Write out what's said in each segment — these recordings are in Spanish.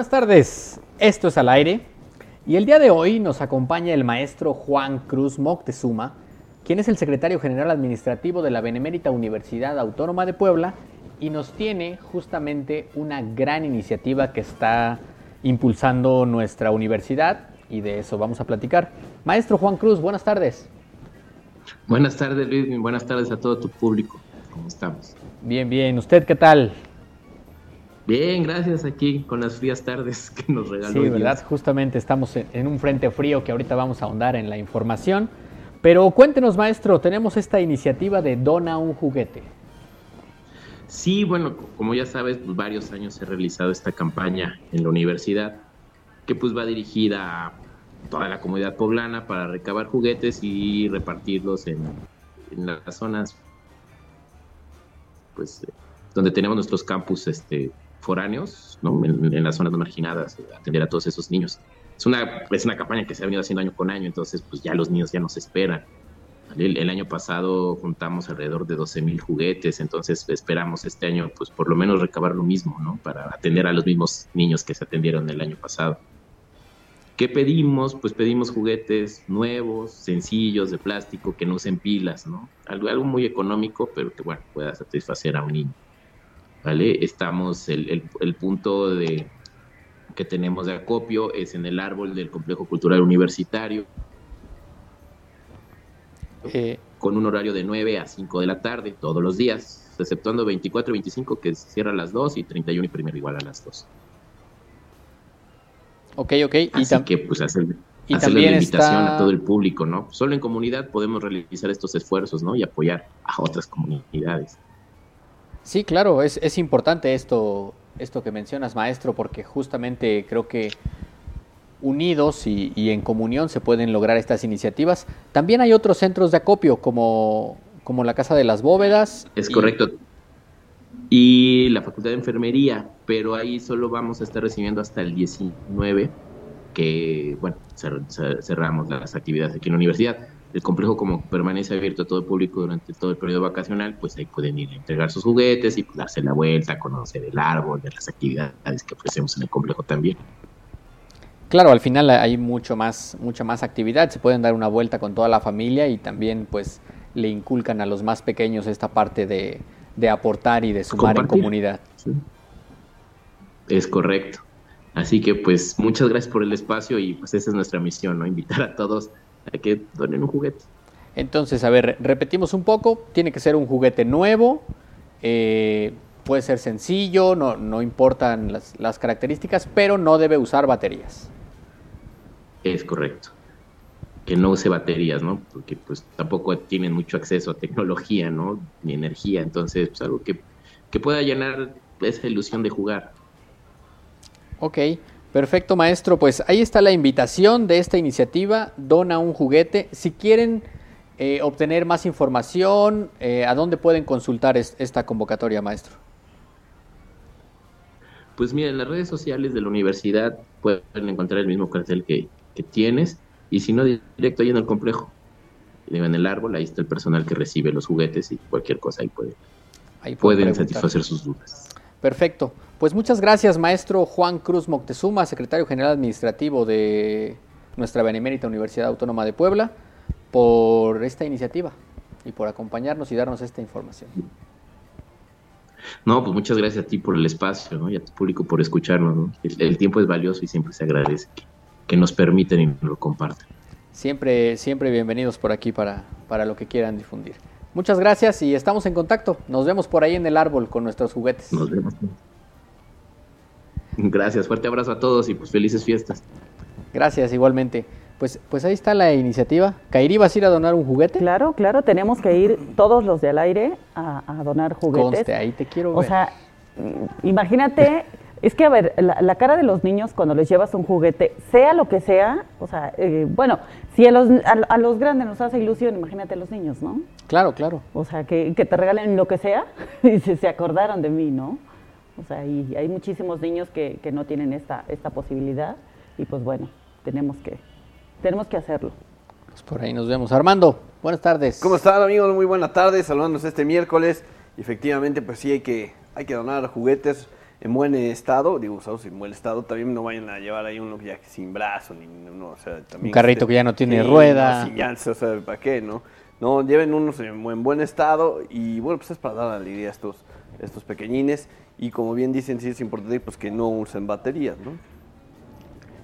Buenas tardes, esto es al aire y el día de hoy nos acompaña el maestro Juan Cruz Moctezuma, quien es el secretario general administrativo de la Benemérita Universidad Autónoma de Puebla y nos tiene justamente una gran iniciativa que está impulsando nuestra universidad y de eso vamos a platicar. Maestro Juan Cruz, buenas tardes. Buenas tardes Luis, buenas tardes a todo tu público. ¿Cómo estamos? Bien, bien. ¿Usted qué tal? Bien, gracias aquí con las frías tardes que nos regaló. Sí, verdad, justamente estamos en un frente frío que ahorita vamos a ahondar en la información. Pero cuéntenos, maestro, tenemos esta iniciativa de Dona un juguete. Sí, bueno, como ya sabes, pues varios años he realizado esta campaña en la universidad, que pues va dirigida a toda la comunidad poblana para recabar juguetes y repartirlos en, las zonas, pues, donde tenemos nuestros campus este, foráneos, ¿no? en, las zonas marginadas, atender a todos esos niños. Es una, es una campaña que se ha venido haciendo año con año, entonces pues ya los niños ya nos esperan. El, año pasado juntamos alrededor de 12 mil juguetes, entonces esperamos este año pues por lo menos recabar lo mismo, ¿no? Para atender a los mismos niños que se atendieron el año pasado. ¿Qué pedimos? Pues pedimos juguetes nuevos, sencillos, de plástico, que no usen pilas, ¿no? Algo, algo muy económico, pero que, bueno, pueda satisfacer a un niño. ¿Vale? Estamos, el, el punto de, que tenemos de acopio es en el árbol del complejo cultural universitario, eh, con un horario de 9 a 5 de la tarde todos los días, exceptuando 24 y 25 que cierra a las 2 y 31 y primero igual a las 2. Ok, ok. Así y que pues hacer, y la invitación a todo el público, ¿no? Solo en comunidad podemos realizar estos esfuerzos, ¿no? Y apoyar a otras comunidades. Sí, claro, es, es importante esto, esto que mencionas, maestro, porque justamente creo que unidos y, en comunión se pueden lograr estas iniciativas. También hay otros centros de acopio, como, como la Casa de las Bóvedas. Es correcto. Y la Facultad de Enfermería, pero ahí solo vamos a estar recibiendo hasta el 19, que, bueno, cerramos las actividades aquí en la universidad. El complejo, como permanece abierto a todo el público durante todo el periodo vacacional, pues ahí pueden ir a entregar sus juguetes y darse la vuelta, conocer el árbol, de las actividades que ofrecemos en el complejo también. Claro, al final hay mucho más, mucha más actividad, se pueden dar una vuelta con toda la familia y también pues le inculcan a los más pequeños esta parte de, aportar y de sumar en comunidad. Es correcto. Así que pues muchas gracias por el espacio y pues esa es nuestra misión, ¿no? Invitar a todos a que donen un juguete. Entonces, a ver, repetimos un poco, tiene que ser un juguete nuevo, eh, puede ser sencillo, no, no importan las, las características, pero no debe usar baterías. Es correcto. Que no use baterías, ¿no? Porque pues tampoco tienen mucho acceso a tecnología, ¿no? Ni energía. Entonces, pues algo que, pueda llenar esa ilusión de jugar. Ok, perfecto maestro. Pues ahí está la invitación de esta iniciativa, Dona un juguete. Si quieren eh, obtener más información, eh, ¿a dónde pueden consultar esta convocatoria, maestro? Pues mira, en las redes sociales de la universidad pueden encontrar el mismo cartel que, que tienes y si no, directo ahí en el complejo. En el árbol, ahí está el personal que recibe los juguetes y cualquier cosa ahí, puede, ahí pueden satisfacer sus dudas. Perfecto. Pues muchas gracias, maestro Juan Cruz Moctezuma, secretario general administrativo de nuestra Benemérita Universidad Autónoma de Puebla, por esta iniciativa y por acompañarnos y darnos esta información. No, pues muchas gracias a ti por el espacio ¿no? y a tu público por escucharnos. el, tiempo es valioso y siempre se agradece que nos permiten y lo comparten. Siempre, siempre bienvenidos por aquí para, para lo que quieran difundir. Muchas gracias y estamos en contacto. Nos vemos por ahí en el árbol con nuestros juguetes. Nos vemos. Gracias, fuerte abrazo a todos y pues felices fiestas. Gracias, igualmente. Pues, pues ahí está la iniciativa. Kairi, ¿vas a ir a donar un juguete? Claro, claro, tenemos que ir todos los de al aire a, donar juguetes. Conste, ahí te quiero ver. O sea, imagínate es que, a ver, la, cara de los niños cuando les llevas un juguete, sea lo que sea, o sea, eh, bueno, si a los, a, los grandes nos hace ilusión, imagínate a los niños, ¿no? Claro, claro. O sea, que, te regalen lo que sea y se, se, acordaron de mí, ¿no? O sea, y hay muchísimos niños que, que no tienen esta, esta posibilidad y pues bueno, tenemos que, tenemos que hacerlo. Pues por ahí nos vemos. Armando. Buenas tardes. ¿Cómo están amigos? Muy buenas tardes, saludándonos este miércoles. Efectivamente, pues sí hay que, hay que donar juguetes en buen estado, digo, usados en buen estado, también no vayan a llevar ahí uno ya sin brazo, ni no, o sea, también Un carrito este, que ya no tiene rueda. no, ya, o sea, ¿para qué, no? No, lleven unos en buen, buen estado y bueno, pues es para dar alegría a estos, estos pequeñines y como bien dicen, sí es importante pues que no usen baterías, ¿no?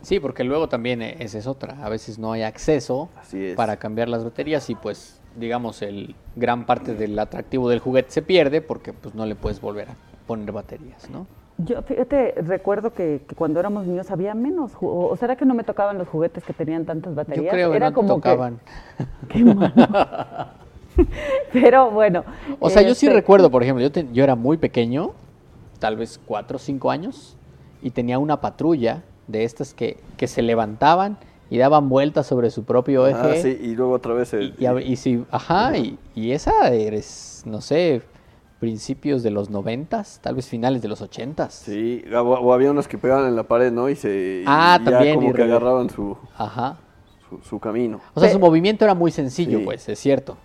Sí, porque luego también e- esa es otra. A veces no hay acceso para cambiar las baterías y pues digamos el gran parte del atractivo del juguete se pierde porque pues no le puedes volver a poner baterías, ¿no? Yo, fíjate, recuerdo que, que cuando éramos niños había menos, o o será que no me tocaban los juguetes que tenían tantas baterías. Yo creo que Era no como que- tocaban. Qué malo. Pero bueno. O sea, yo sí este, recuerdo, por ejemplo, yo, te- yo era muy pequeño, tal vez cuatro o cinco años, y tenía una patrulla de estas que, que se levantaban y daban vueltas sobre su propio eje. Ah, sí, y luego otra vez el- Y, y si, ajá, y, y esa eres, no sé, principios de los noventas, tal vez finales de los ochentas. Sí, o, o había unos que pegaban en la pared, ¿no? Y se y Ah, ya también, como y que re- agarraban su, Ajá. su, su camino. O sea, Pe- su movimiento era muy sencillo, Sí. pues, es cierto.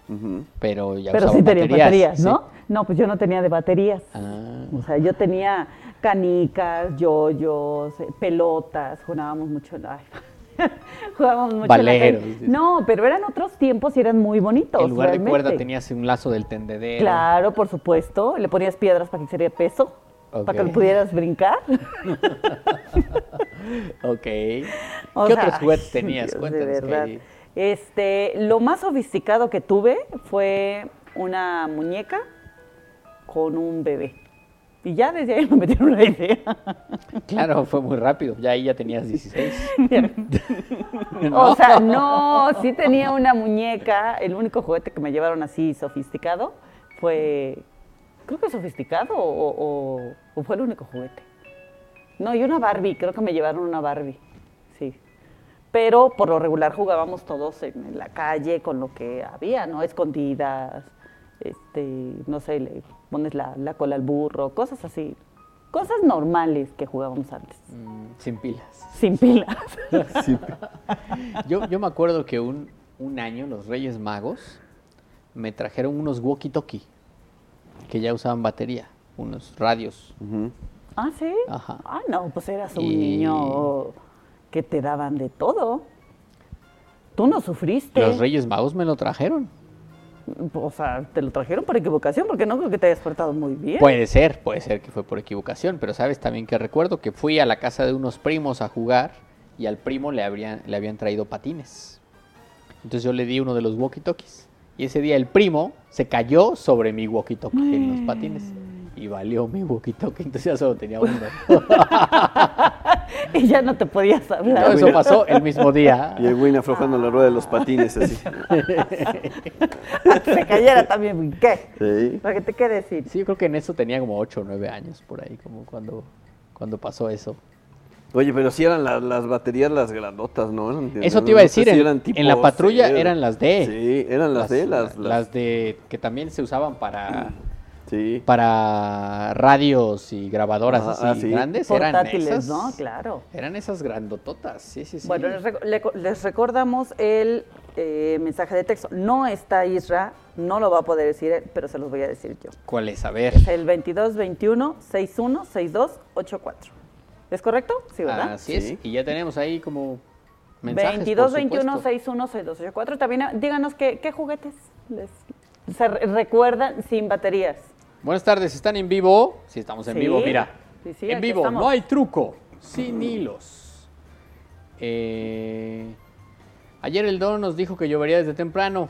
Pero ya Pero sí tenía baterías, sí. ¿No? Pues yo no tenía de baterías. Ah. O sea, yo tenía canicas, yoyos, eh, pelotas, jugábamos mucho. en- Ay, jugábamos mucho. la. Valeros, dices. No, pero eran otros tiempos y eran muy bonitos. En lugar de cuerda realmente. tenías un lazo del tendedero. Claro, por supuesto. Le ponías piedras para que sería peso, para que lo pudieras brincar. Ok. ¿Qué sea, otros juguetes tenías? Dios, Cuéntanos. De verdad. Este, lo más sofisticado que tuve fue una muñeca con un bebé. Y ya desde ahí me metieron una idea. Claro, fue muy rápido. Ya ahí ya tenías 16. O sea, no, sí tenía una muñeca. El único juguete que me llevaron así sofisticado fue, creo que sofisticado o, o- o fue el único juguete. No, y una Barbie, creo que me llevaron una Barbie, sí. Pero por lo regular jugábamos todos en, en la calle con lo que había, ¿no? Escondidas, este, no sé, le pones la, la cola al burro, cosas así. Cosas normales que jugábamos antes, Mm, sin pilas. sin pilas. Yo, yo me acuerdo que un, un año los Reyes Magos me trajeron unos walkie-talkie que ya usaban batería, unos radios. Ah, sí. Ajá. Ah, no, pues eras un Y- niño que te daban de todo. Tú no sufriste. Los Reyes Magos me lo trajeron. O sea, te lo trajeron por equivocación porque no creo que te hayas portado muy bien. Puede ser, puede ser que fue por equivocación, pero sabes también que recuerdo que fui a la casa de unos primos a jugar y al primo le, habrían, le habían traído patines. Entonces yo le di uno de los walkie-talkies. Y ese día el primo se cayó sobre mi walkie-talkie en los patines. Y valió mi walkie-talkie, entonces ya solo tenía uno. y ya no te podías hablar. eso pasó el mismo día. Y el Win aflojando la rueda de los patines así. se cayera también. ¿Qué? Sí. Para que te quede decir. Sí, yo creo que en eso tenía como 8 o 9 años por ahí, como cuando, cuando pasó eso. Oye, pero sí eran las, las baterías las grandotas, ¿no? Eran- Eso no te iba a sé decir, si en- eran en la patrulla C. eran las D. Sí, eran las, D, las, las- las de que también se usaban para Sí. para radios y grabadoras Ajá, así ah, sí. grandes eran Portátiles, esas ¿no? Claro. eran esas grandototas sí sí sí Bueno, les, rec- les recordamos el eh, mensaje de texto. No está Isra, no lo va a poder decir pero se los voy a decir yo. cuál es a ver Es el 2221 616284. ¿Es correcto? Sí, ¿verdad? así es Sí. y ya tenemos ahí como mensajes 2221 por supuesto. 616284. También ah, díganos qué, qué juguetes les se recuerdan sin baterías. Buenas tardes están en vivo sí estamos en Sí. vivo mira Sí, sí, en vivo estamos. no hay truco sin hilos Eh, ayer el don nos dijo que llovería desde temprano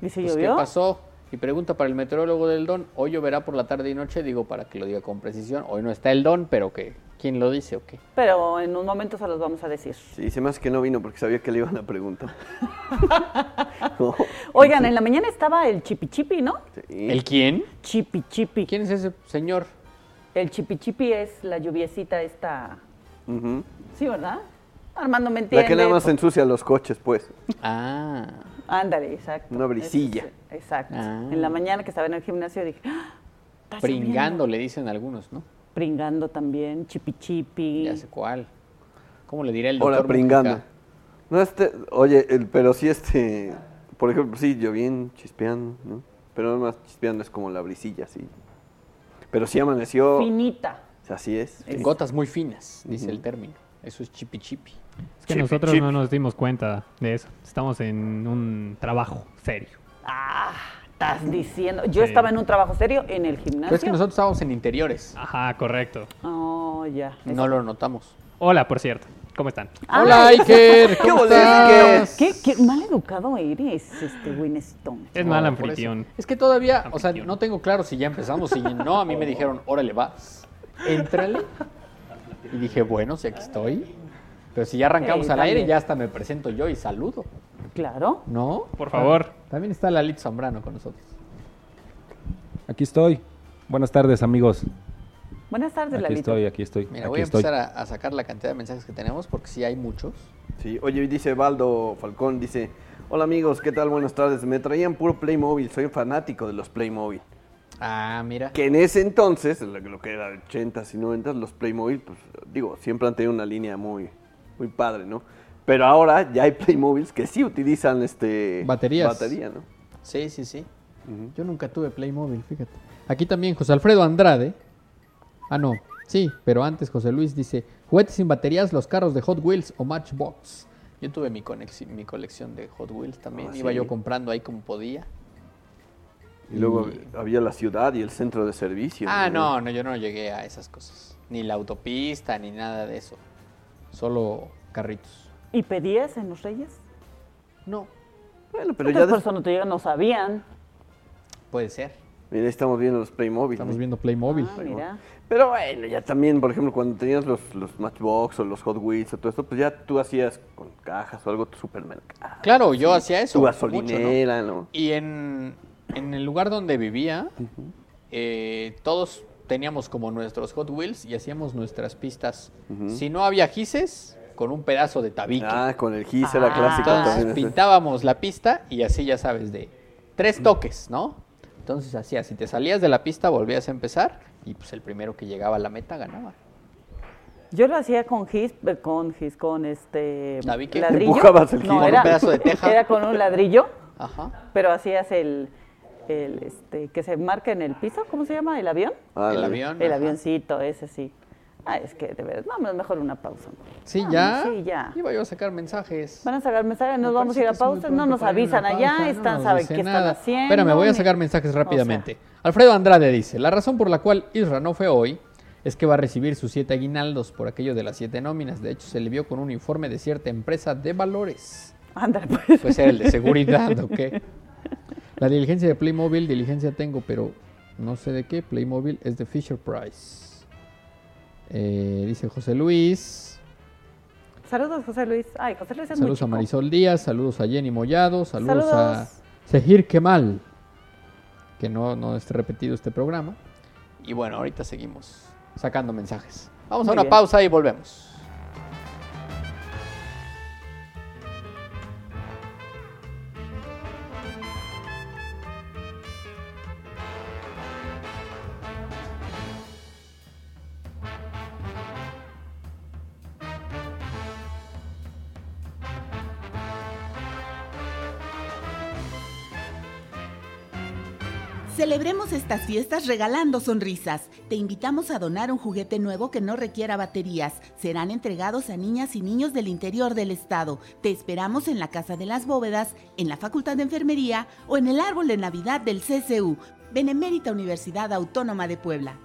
¿Y si Pues, ¿Qué pasó? Y pregunta para el meteorólogo del Don, hoy lloverá por la tarde y noche, digo para que lo diga con precisión. Hoy no está el Don, pero que ¿quién lo dice o qué? Pero en un momento se los vamos a decir. Sí, se me hace que no vino porque sabía que le iban a preguntar. No, Oigan, en la mañana estaba el chipi chipi, ¿no? sí. ¿El quién? Chipi chipi. ¿Quién es ese señor? El chipi chipi es la lluviecita esta. Ujú. Sí, ¿verdad? Armando me entiende. La que nada más ensucia los coches, pues. Ah, Ándale, exacto. Una brisilla. Es- Exacto. Ah. En la mañana que estaba en el gimnasio dije, ¡Ah! está lloviendo". pringando le dicen algunos, ¿no? Pringando también, chipi chipi. Ya sé cuál. ¿Cómo le dirá el Hola, doctor pringando. Mujica? No, este, oye, el- pero sí este, Por ejemplo, sí, lloviendo, chispeando, ¿no? Pero nada más chispeando es como la brisilla, sí. Pero sí amaneció. Finita. Así es. En gotas muy finas, dice el término. Eso es chipi chipi. Es que nosotros no nos dimos cuenta de eso. Estamos en un trabajo serio. Ah, estás diciendo. Yo Sí. estaba en un trabajo serio en el Pero gimnasio. es que nosotros estábamos en interiores. Ajá, correcto. Oh, ya. No lo notamos. Hola, por cierto. ¿Cómo están? Ah, Hola, Iker. ¿Cómo ¿Qué estás? ¿Qué, qué mal educado eres, este necesitón. Es No, mal anfitrión. Es que todavía, o sea, no tengo claro si ya empezamos. Si no, a mí me dijeron, órale, vas, éntrale. Y dije, bueno, si aquí estoy. Pero si ya arrancamos al aire, ya hasta me presento yo y saludo. Claro. ¿No? Por favor. También está Lalito Zambrano con nosotros. Aquí estoy. Buenas tardes, amigos. Buenas tardes, Aquí Lalito. estoy, aquí estoy. Mira, aquí voy a estoy. empezar a, a sacar la cantidad de mensajes que tenemos porque sí hay muchos. Sí, oye, dice Baldo Falcón, dice, hola amigos, ¿qué tal? Buenas tardes. Me traían puro Playmobil, soy fanático de los Playmobil. Ah, mira. Que en ese entonces, lo lo que era 80s y 90s, los Playmobil, pues digo, siempre han tenido una línea muy, muy padre, ¿no? Pero ahora ya hay Playmobils que sí utilizan este Baterías. batería, ¿no? Sí, sí, sí. Yo nunca tuve Playmobil, fíjate. Aquí también José Alfredo Andrade. Ah, no. Sí, pero antes José Luis dice, juguetes sin baterías, los carros de Hot Wheels o Matchbox. Yo tuve mi, mi colección de Hot Wheels también. Ah, Iba sí. yo comprando ahí como podía. Y luego Y- había la ciudad y el centro de servicio. Ah, no, no, yo no llegué a esas cosas. Ni la autopista, ni nada de eso. Solo carritos. ¿Y pedías en los Reyes? No, Bueno, pero ya Entonces, por des- eso no te llegan, no sabían. puede ser. Mira, ahí estamos viendo los Playmobil. Estamos ¿no? viendo Playmobil. Ah, mira. Pero bueno, ya también, por ejemplo, cuando tenías los, los Matchbox o los Hot Wheels o todo esto, pues ya tú hacías con cajas o algo tu supermercado. Claro, yo hacía eso. Tu mucho, ¿no? gasolinera, ¿no? Y en, en el lugar donde vivía, eh, todos teníamos como nuestros Hot Wheels y hacíamos nuestras pistas. Si no había gises, con un pedazo de tabique. Ah, con el GIS era Ah. clásico Entonces también. pintábamos la pista y así ya sabes, de tres toques, ¿no? Entonces hacías, si te salías de la pista volvías a empezar y pues el primero que llegaba a la meta ganaba. Yo lo hacía con gis, eh, con gis, con este ¿Tabique? ladrillo. El gis. no, Con era, un pedazo de teja. Era con un ladrillo, Ajá. pero hacías el, el este, que se marca en el piso, ¿cómo se llama? ¿El avión? Ah, el avión. El ajá. avioncito, ese sí. Ah, es que de verdad, vamos, mejor una pausa. Sí, Vamos, ya. Sí, ya. Iba yo a sacar mensajes. Van a sacar mensajes, nos Me vamos a ir a pausa, no nos avisan allá, pausa, no están, nos saben qué nada. están haciendo. Espérame, voy a sacar mensajes o sea, rápidamente. Alfredo Andrade dice, la razón por la cual Isra no fue hoy es que va a recibir sus siete aguinaldos por aquello de las siete nóminas. De hecho, se le vio con un informe de cierta empresa de valores. Ándale, pues. Puede ser el de seguridad o qué. La diligencia de Playmobil, diligencia tengo, pero no sé de qué. Playmobil es de Fisher Price. Eh, dice José Luis. Saludos, José Luis. Ay, José Luis es Saludos a muy. Marisol Díaz, saludos a Jenny Mollado, saludos, Saludos. a Sejir Kemal, que no, no esté repetido este programa. Y bueno, ahorita seguimos sacando mensajes. Vamos a una bien. pausa y volvemos. Celebremos estas fiestas regalando sonrisas. Te invitamos a donar un juguete nuevo que no requiera baterías. Serán entregados a niñas y niños del interior del estado. Te esperamos en la Casa de las Bóvedas, en la Facultad de Enfermería o en el Árbol de Navidad del CCU, Benemérita Universidad Autónoma de Puebla.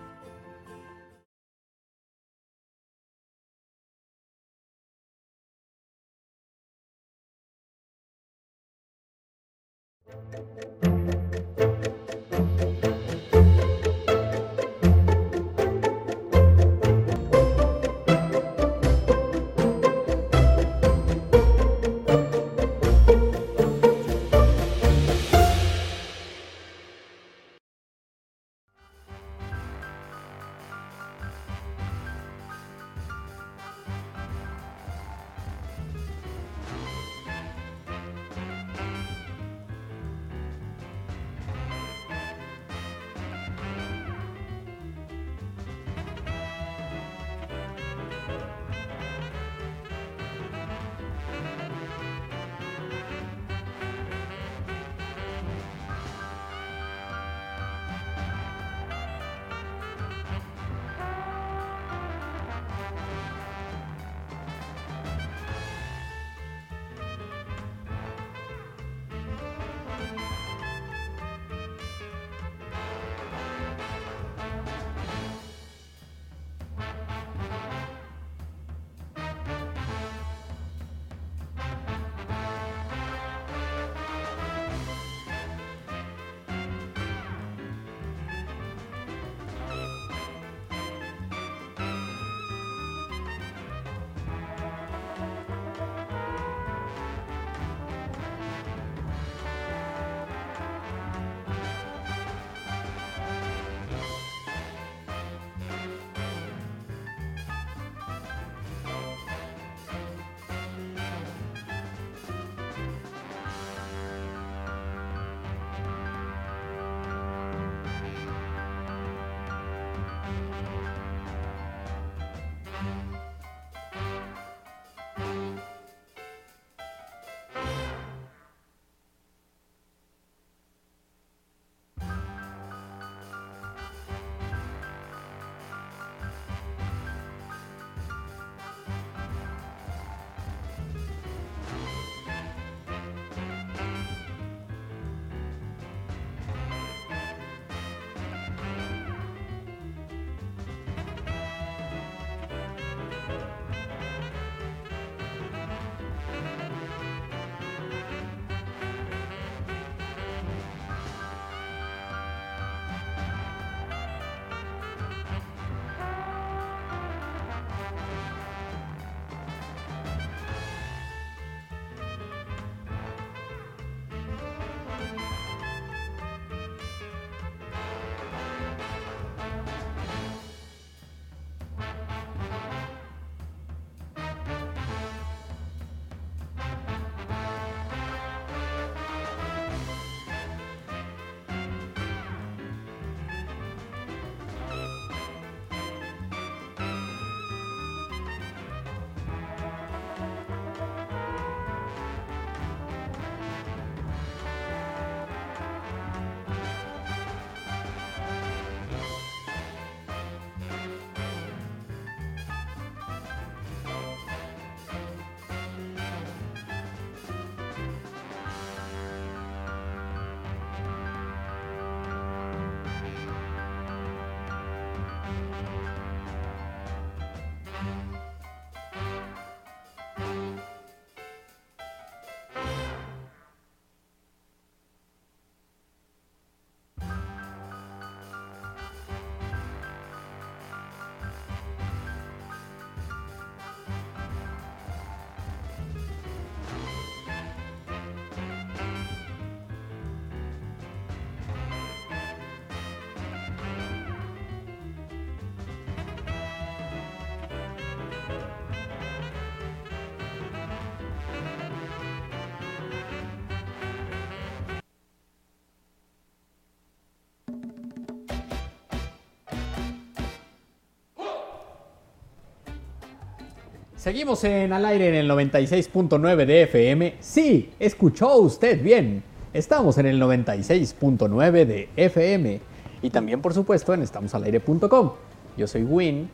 Seguimos en al aire en el 96.9 de FM. Sí, escuchó usted bien. Estamos en el 96.9 de FM. Y también, por supuesto, en estamosalaire.com. Yo soy Win,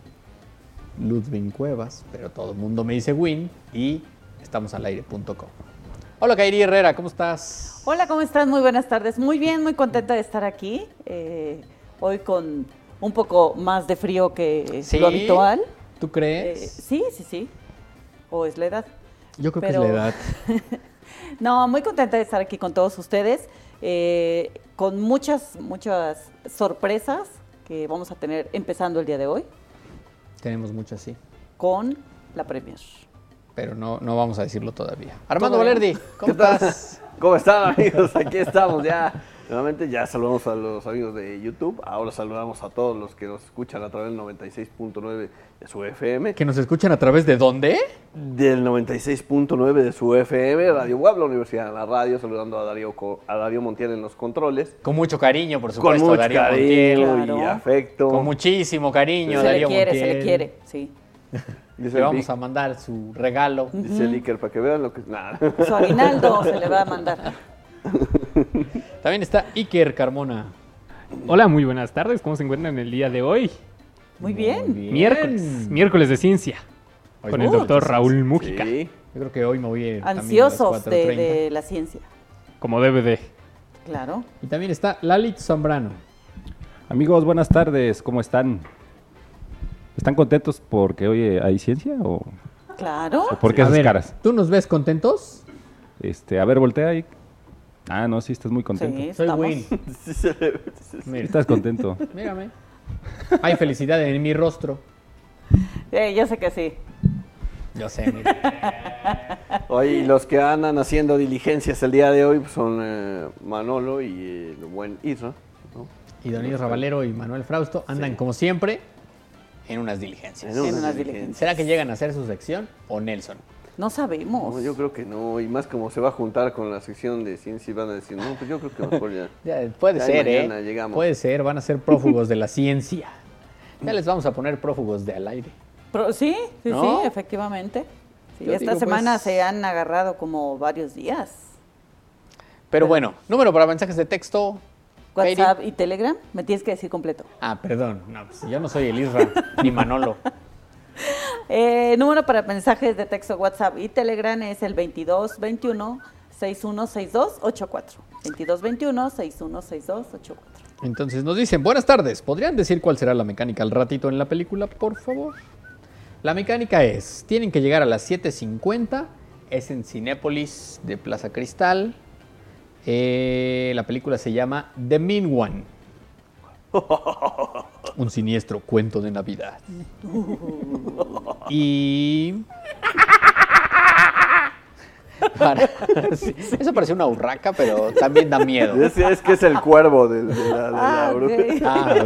Ludwig Cuevas, pero todo el mundo me dice Win y estamosalaire.com. Hola, Kairi Herrera, ¿cómo estás? Hola, ¿cómo estás? Muy buenas tardes. Muy bien, muy contenta de estar aquí. eh, hoy con un poco más de frío que ¿Sí? lo habitual. ¿Tú Eh, crees? sí, sí, sí. O es la edad. Yo creo pero- que es la edad. No, muy contenta de estar aquí con todos ustedes, eh, con muchas, muchas sorpresas que vamos a tener empezando el día de hoy Tenemos mucho así, con la Premier. pero no, no vamos a decirlo todavía. Armando Todavía. Valerdi, ¿cómo estás? ¿Cómo están amigos? Aquí estamos ya. Nuevamente ya saludamos a los amigos de YouTube. Ahora saludamos a todos los que nos escuchan a través del 96.9 de su FM. ¿Que nos escuchan a través de dónde? Del 96.9 de su FM, Radio Web, la Universidad de la Radio, saludando a Darío, a Darío Montiel en los controles. Con mucho cariño, por Con supuesto, mucho Darío cariño Montiel. y Claro. afecto. Con muchísimo cariño, se Darío le quiere, Montiel. se le quiere, sí. Dice Le vamos Vic, a mandar su regalo. dice el Iker, para que vean lo que... Nada. Su aguinaldo se le va a mandar. También está Iker Carmona. Hola, muy buenas tardes. ¿Cómo se encuentran el día de hoy? Muy bien. bien. Miércoles, miércoles de ciencia. Hoy con el doctor Raúl Mújica, Sí. Yo creo que hoy me voy a ir también a las Ansiosos de, 4:30. de la ciencia. como debe de. Claro. Y también está Lalit Zambrano. Amigos, buenas tardes, ¿cómo están? ¿Están contentos porque hoy eh, hay ciencia o, Claro. o por qué A esas ver, caras? ¿Tú nos ves contentos? Este, a ver, voltea ahí. Ah, no, sí, estás muy contento. Sí, Soy estamos. Win. Estás contento. mírame. Hay felicidad en mi rostro. Eh, yo sé que sí. Yo sé, mira. Hoy los que andan haciendo diligencias el día de hoy pues, son eh, Manolo y el buen Isra. ¿no? Y Don Iris Ravalero y Manuel Frausto andan como siempre en unas diligencias. En unas unas diligencias. ¿Será que llegan a hacer su sección o Nelson? No sabemos. No, yo creo que no, y más como se va a juntar con la sección de ciencia y van a decir, no, pues yo creo que mejor ya. Ya, puede Ya ser, mañana ¿eh? llegamos. Puede ser, van a ser prófugos de la ciencia. Ya les vamos a poner prófugos de al aire. Pero sí, sí, ¿No? sí, efectivamente. Sí, esta digo, semana pues- se han agarrado como varios días. Pero bueno, número para mensajes de texto. WhatsApp y Telegram, me tienes que decir completo. Ah, perdón. No, pues, yo no soy el Isra ni Manolo. Eh, número para mensajes de texto WhatsApp y Telegram es el 2221 616284. 2221 616284. Entonces nos dicen, buenas tardes, ¿podrían decir cuál será la mecánica al ratito en la película, por favor? La mecánica es, tienen que llegar a las 7.50, es en Cinépolis de Plaza Cristal. Eh, la película se llama The Mean One. Un siniestro cuento de Navidad. Y... Para- sí, eso parece una urraca, pero también da miedo. Es, es que es el cuervo de, la, de la Ah. Ah.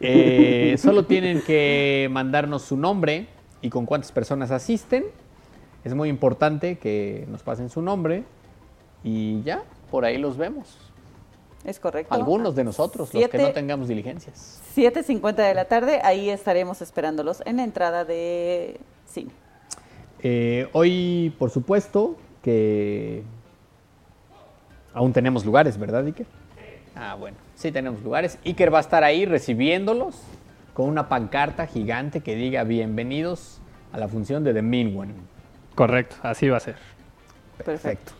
Eh, solo tienen que mandarnos su nombre y con cuántas personas asisten. Es muy importante que nos pasen su nombre y ya, por ahí los vemos. Es correcto. Algunos de nosotros, los que no tengamos diligencias. 7.50 de la tarde, ahí estaremos esperándolos en la entrada de cine. Eh, hoy, por supuesto, que aún tenemos lugares, ¿verdad, Iker? Ah, bueno, sí tenemos lugares. Iker va a estar ahí recibiéndolos con una pancarta gigante que diga bienvenidos a la función de The Mean One. Correcto, así va a ser. Perfecto.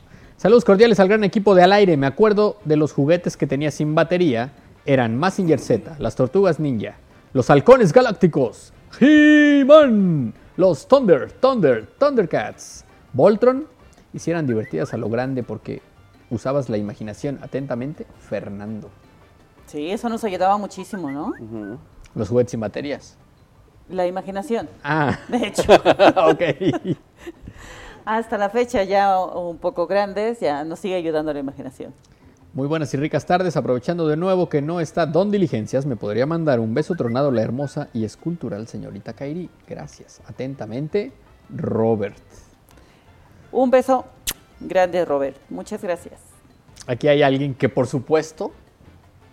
Saludos cordiales al gran equipo de Al Aire. Me acuerdo de los juguetes que tenía sin batería. Eran Mazinger Z, las Tortugas Ninja, los Halcones Galácticos, He-Man, los Thunder, Thunder, Thundercats, Voltron. Y si eran divertidas a lo grande porque usabas la imaginación atentamente, Fernando. Sí, eso nos ayudaba muchísimo, ¿no? Los juguetes sin baterías. La imaginación. Ah, De hecho, ok. hasta la fecha ya un poco grandes, ya nos sigue ayudando la imaginación. Muy buenas y ricas tardes. Aprovechando de nuevo que no está Don Diligencias, me podría mandar un beso tronado a la hermosa y escultural señorita Kairi. Gracias. Atentamente, Robert. Un beso grande, Robert. Muchas gracias. Aquí hay alguien que, por supuesto,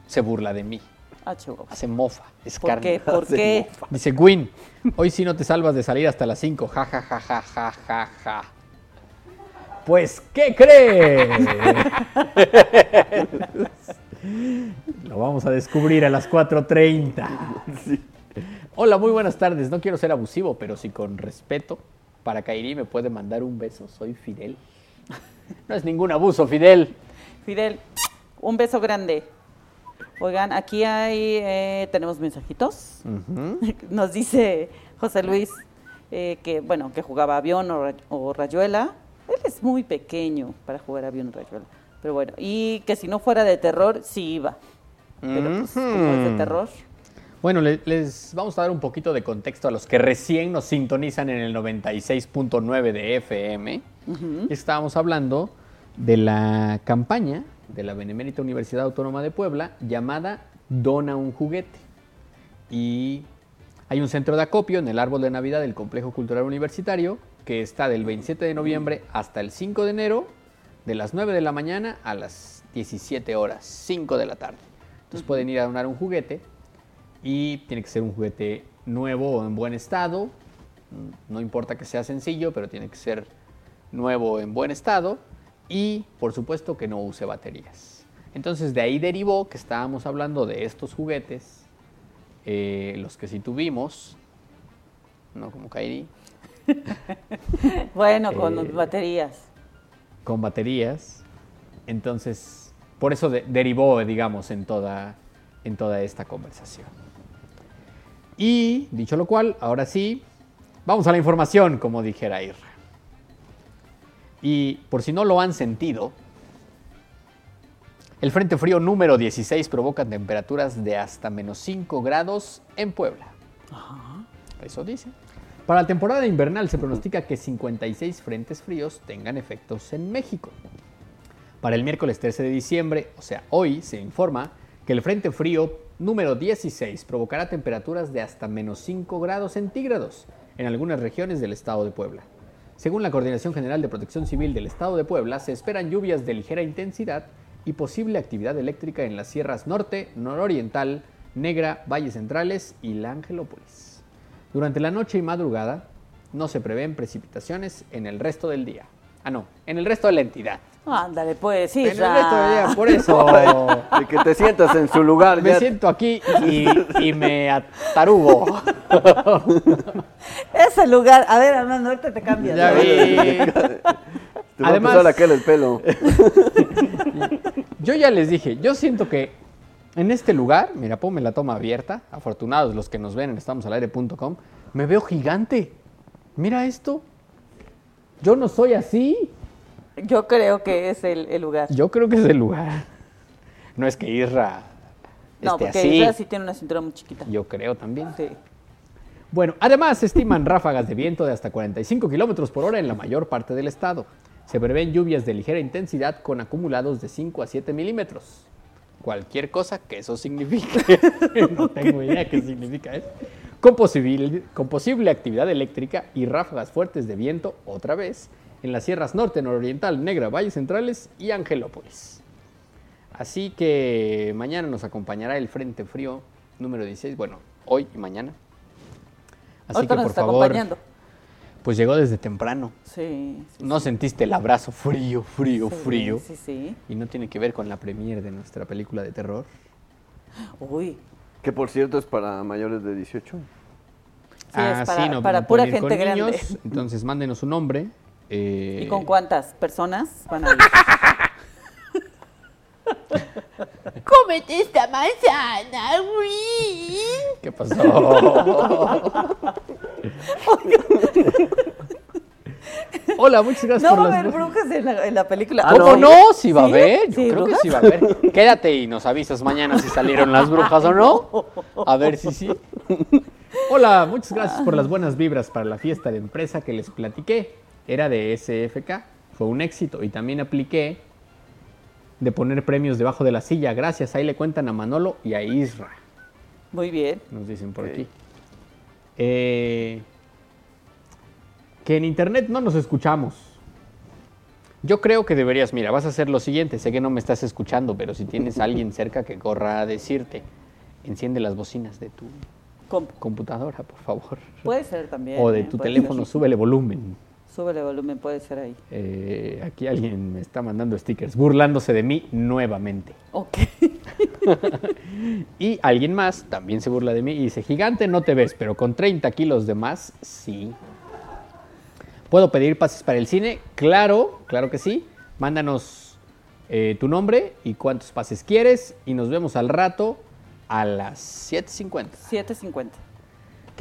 se burla de mí. Ah. Hace mofa, ¿Por escarnio. qué? ¿Por Hace qué? Dice Gwyn, hoy sí no te salvas de salir hasta las 5. Ja, ja, ja, ja, ja, ja, ja. Pues, ¿qué crees? Lo vamos a descubrir a las 4.30. Hola, muy buenas tardes. No quiero ser abusivo, pero si con respeto, para Kairi me puede mandar un beso. Soy Fidel. No es ningún abuso, Fidel. Fidel, un beso grande. Oigan, aquí hay, eh, tenemos mensajitos. Nos dice José Luis eh, que, bueno, que jugaba avión o, ra- o rayuela. Él es muy pequeño para jugar avión o rayuela. Pero bueno, y que si no fuera de terror, sí iba. Pero pues, como es de terror. Bueno, le- les vamos a dar un poquito de contexto a los que recién nos sintonizan en el 96.9 de FM. Y Estábamos hablando de la campaña de la Benemérita Universidad Autónoma de Puebla llamada Dona un juguete. Y hay un centro de acopio en el árbol de Navidad del Complejo Cultural Universitario que está del 27 de noviembre hasta el 5 de enero, de las 9 de la mañana a las 17 horas, 5 de la tarde. Entonces pueden ir a donar un juguete y tiene que ser un juguete nuevo o en buen estado. No importa que sea sencillo, pero tiene que ser nuevo en buen estado y por supuesto que no use baterías. Entonces de ahí derivó que estábamos hablando de estos juguetes, eh, los que sí tuvimos, no como Kairi, Bueno, con Eh, baterías. con baterías. Entonces, por eso de- derivó, digamos, en toda, en toda esta conversación. Y, dicho lo cual, ahora sí, vamos a la información, como dijera Irra. Y por si no lo han sentido, el Frente Frío número 16 provoca temperaturas de hasta menos 5 grados en Puebla. Eso dice. Para la temporada invernal se pronostica que 56 frentes fríos tengan efectos en México. Para el miércoles 13 de diciembre, o sea, hoy, se informa que el Frente Frío número 16 provocará temperaturas de hasta menos 5 grados centígrados en algunas regiones del estado de Puebla. Según la Coordinación General de Protección Civil del estado de Puebla, se esperan lluvias de ligera intensidad y posible actividad eléctrica en las sierras norte, nororiental, Negra, Valles Centrales y la Angelópolis. Durante la noche y madrugada no se prevén precipitaciones en el resto del día. Ah, no, en el resto de la entidad. Ándale, pues, sí. en el resto del día, por eso De que te sientas en su lugar. me ya- siento aquí y, y me atarugo. Ese lugar. A ver, Armando, ahorita te cambias. Ya ¿no? vi. Te va Además- a empezar a el pelo. Yo ya les dije, yo siento que en este lugar, mira, ponme la toma abierta, afortunados los que nos ven en estamosalaire.com, me veo gigante. Mira esto. Yo no soy así. Yo creo que es el, el lugar. Yo creo que es el lugar. No es que Isra no, esté porque así. Isra sí tiene una cintura muy chiquita. Yo creo también. Sí. Bueno, además se estiman ráfagas de viento de hasta 45 kilómetros por hora en la mayor parte del estado. Se prevén lluvias de ligera intensidad con acumulados de 5 a 7 milímetros. Cualquier cosa que eso signifique. no tengo idea qué significa eso. Con posible, con posible actividad eléctrica y ráfagas fuertes de viento, otra vez, en las sierras norte, nororiental, Negra, Valles Centrales y Angelópolis. Así que mañana nos acompañará el Frente Frío número 16, bueno, hoy y mañana. Así que nos por está favor, acompañando. Pues llegó desde temprano. Sí. sí, No sentiste el abrazo frío, frío, sí, frío. Sí, sí. Y no tiene que ver con la premiere de nuestra película de terror. Uy. Que por cierto es para mayores de 18. Sí, es para- no- para pura ir con gente grande. niños, Entonces mándenos su nombre. eh, ¿Y con cuántas personas van a ir? Cómete esta manzana, Will. ¿Qué pasó? Hola, muchas gracias No por va a las haber brujas en la, en la película. Ah, ¿Cómo ¿no? no? Si va a ¿Sí? haber. Yo ¿Sí, creo que brujas? sí va a haber. Quédate y nos avisas mañana si salieron las brujas o no. A ver si sí. Hola, muchas gracias por las buenas vibras para la fiesta de empresa que les platiqué. Era de SFK. Fue un éxito y también apliqué de poner premios debajo de la silla. Gracias. Ahí le cuentan a Manolo y a Isra. Muy bien. Nos dicen por aquí. Eh, que en internet no nos escuchamos. Yo creo que deberías, mira, vas a hacer lo siguiente. Sé que no me estás escuchando, pero si tienes a alguien cerca que corra a decirte. enciende las bocinas de tu Compu. computadora, por favor. Puede ser también. O de ¿eh? tu teléfono, ser. súbele volumen. Súbele volumen, puede ser ahí. Eh, aquí alguien me está mandando stickers burlándose de mí nuevamente. Ok. Y alguien más también se burla de mí y dice, gigante no te ves, pero con 30 kilos de más, sí. ¿Puedo pedir pases para el cine? Claro, claro que sí. Mándanos eh, tu nombre y cuántos pases quieres y nos vemos al rato a las 7.50. 7.50.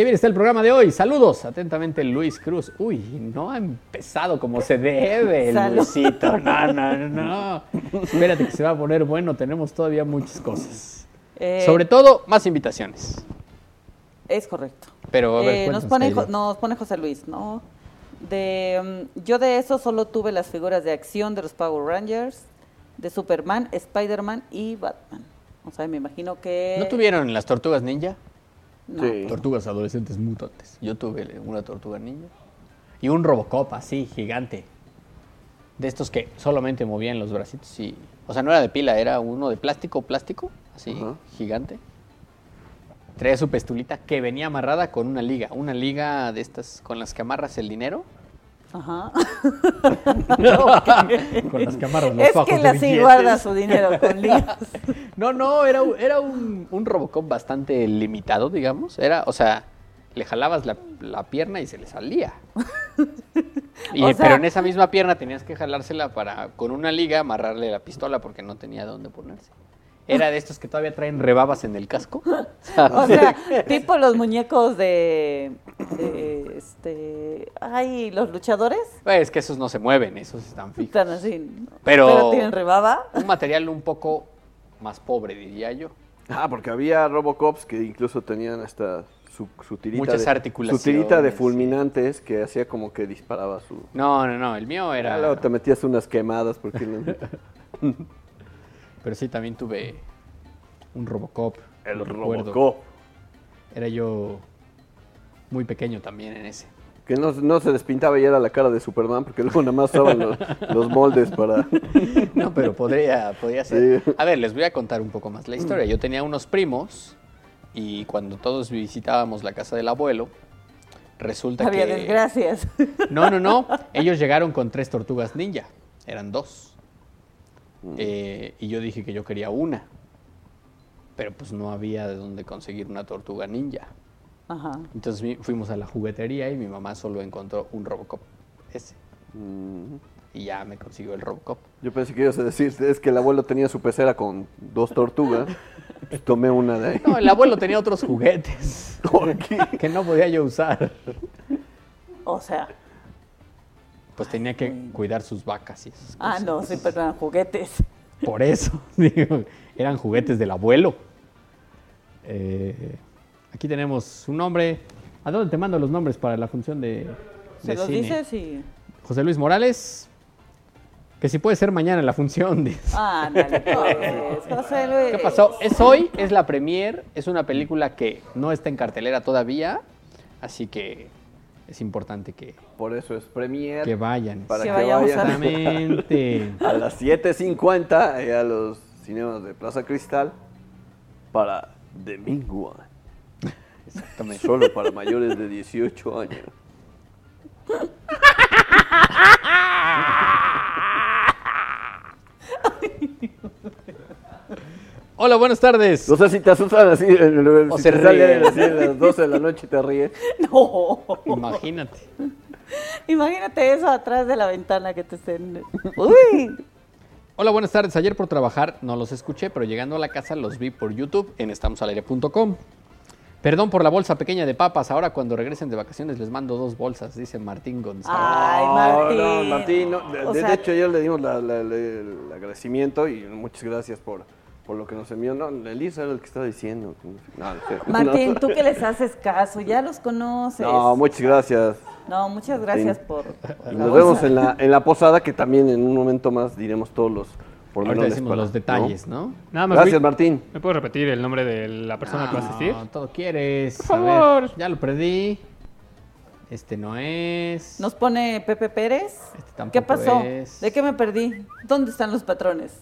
Qué bien está el programa de hoy. Saludos. Atentamente, Luis Cruz. Uy, no ha empezado como se debe, Salud. Luisito. No, no, no. Espérate que se va a poner bueno. Tenemos todavía muchas cosas. Eh, Sobre todo, más invitaciones. Es correcto. Pero a ver, Eh, nos, pone José Luis, ¿no? De, mm, yo de eso solo tuve las figuras de acción de los Power Rangers, de Superman, Spider-Man y Batman. O sea, me imagino que... ¿No tuvieron las tortugas ninja? No. Sí. Tortugas adolescentes mutantes. Yo tuve una tortuga ninja. Y un Robocop así, gigante. De estos que solamente movían los bracitos y... O sea, no era de pila, era uno de plástico, plástico, así, gigante. Traía su pestulita que venía amarrada con una liga. Una liga de estas con las que amarras el dinero. Ajá. Con las que amarras los es fajos que él así billetes. guarda su dinero con ligas. No, no, era, un- era un, un Robocop bastante limitado, digamos. Era, o sea, le jalabas la, la pierna y se le salía. Y- O sea- pero en esa misma pierna tenías que jalársela para, con una liga, amarrarle la pistola porque no tenía dónde ponerse. Era de estos que todavía traen rebabas en el casco. O sea, tipo los muñecos de, de, este, ay, los luchadores Pues, es que esos no se mueven, esos están fijos. están así, ¿no? Pero- tienen rebaba. Un material un poco más pobre, diría yo. Ah, porque había Robocops que incluso tenían hasta su, su tirita Muchas de, articulaciones, Su tirita de sí. fulminantes que hacía como que disparaba su... No, no, no, el mío era... Luego te metías unas quemadas porque no- Pero sí, también tuve un Robocop. el. Robocop. Era yo muy pequeño también en ese. Que no, no se despintaba y era la cara de Superman porque luego nada más usaban los, los moldes para... No, pero podría, podría ser. Sí. A ver, les voy a contar un poco más la historia. Yo tenía unos primos y cuando todos visitábamos la casa del abuelo, resulta Había que... desgracias. No, no, no. Ellos llegaron con tres tortugas ninja. Eran dos. Mm. Eh, y yo dije que yo quería una. Pero pues no había de dónde conseguir una tortuga ninja. Ajá. Entonces fuimos a la juguetería y mi mamá solo encontró un Robocop ese. Mm, Y ya me consiguió el Robocop. Yo pensé que ibas a decir, es que el abuelo tenía su pecera con dos tortugas. Pues tomé una de ahí. No, el abuelo tenía otros juguetes ¿Por qué? que no podía yo usar. O sea, Pues tenía que cuidar sus vacas y esas ah, no, sí, pero eran juguetes. Por eso, digo, eran juguetes del abuelo. Eh, aquí tenemos un nombre. ¿A dónde te mando los nombres para la función de, Se de los cine? dices y... José Luis Morales. Que si puede ser mañana la función. dice. Ah, ándale, pues, José Luis. ¿Qué pasó? Es hoy, es la premier, es una película que no está en cartelera todavía, así que es importante que, Por eso es Premier. que vayan. Para Que que, a- vayan Exactamente. a las 7.50 eh, a los cinemas de Plaza Cristal para The Mingua. Exactamente. Solo para mayores de 18 años. Hola, buenas tardes. No sé si te asustan así, O si se te salen así a las 12 de la noche y te ríes. No. Imagínate. Imagínate eso atrás de la ventana que te estén... Uy. Hola, buenas tardes. Ayer por trabajar no los escuché, pero llegando a la casa los vi por YouTube en estamosalaire.com. Perdón por la bolsa pequeña de papas. Ahora cuando regresen de vacaciones les mando dos bolsas, dice Martín González. Ay, No, Martín. no, Martín, no, de, O de sea- hecho ayer le dimos la- la- la- el agradecimiento y muchas gracias por, por lo que nos envió. No, Elisa era el que estaba diciendo. No, no sé. Martín, no, tú que les haces caso, ya los conoces. No, muchas gracias. No, muchas gracias Sí. por... Y nos vemos en la, en la posada que también en un momento más diremos todos los Ahorita decimos los detalles, ¿no? Nada más. Gracias, Martín. ¿Me puedo repetir el nombre de la persona que va a asistir? No, todo quieres. Por A ver, favor. ya lo perdí. Este no es. Nos pone Pepe Pérez. Este tampoco ¿Qué pasó? es. ¿De qué me perdí? ¿Dónde están los patrones?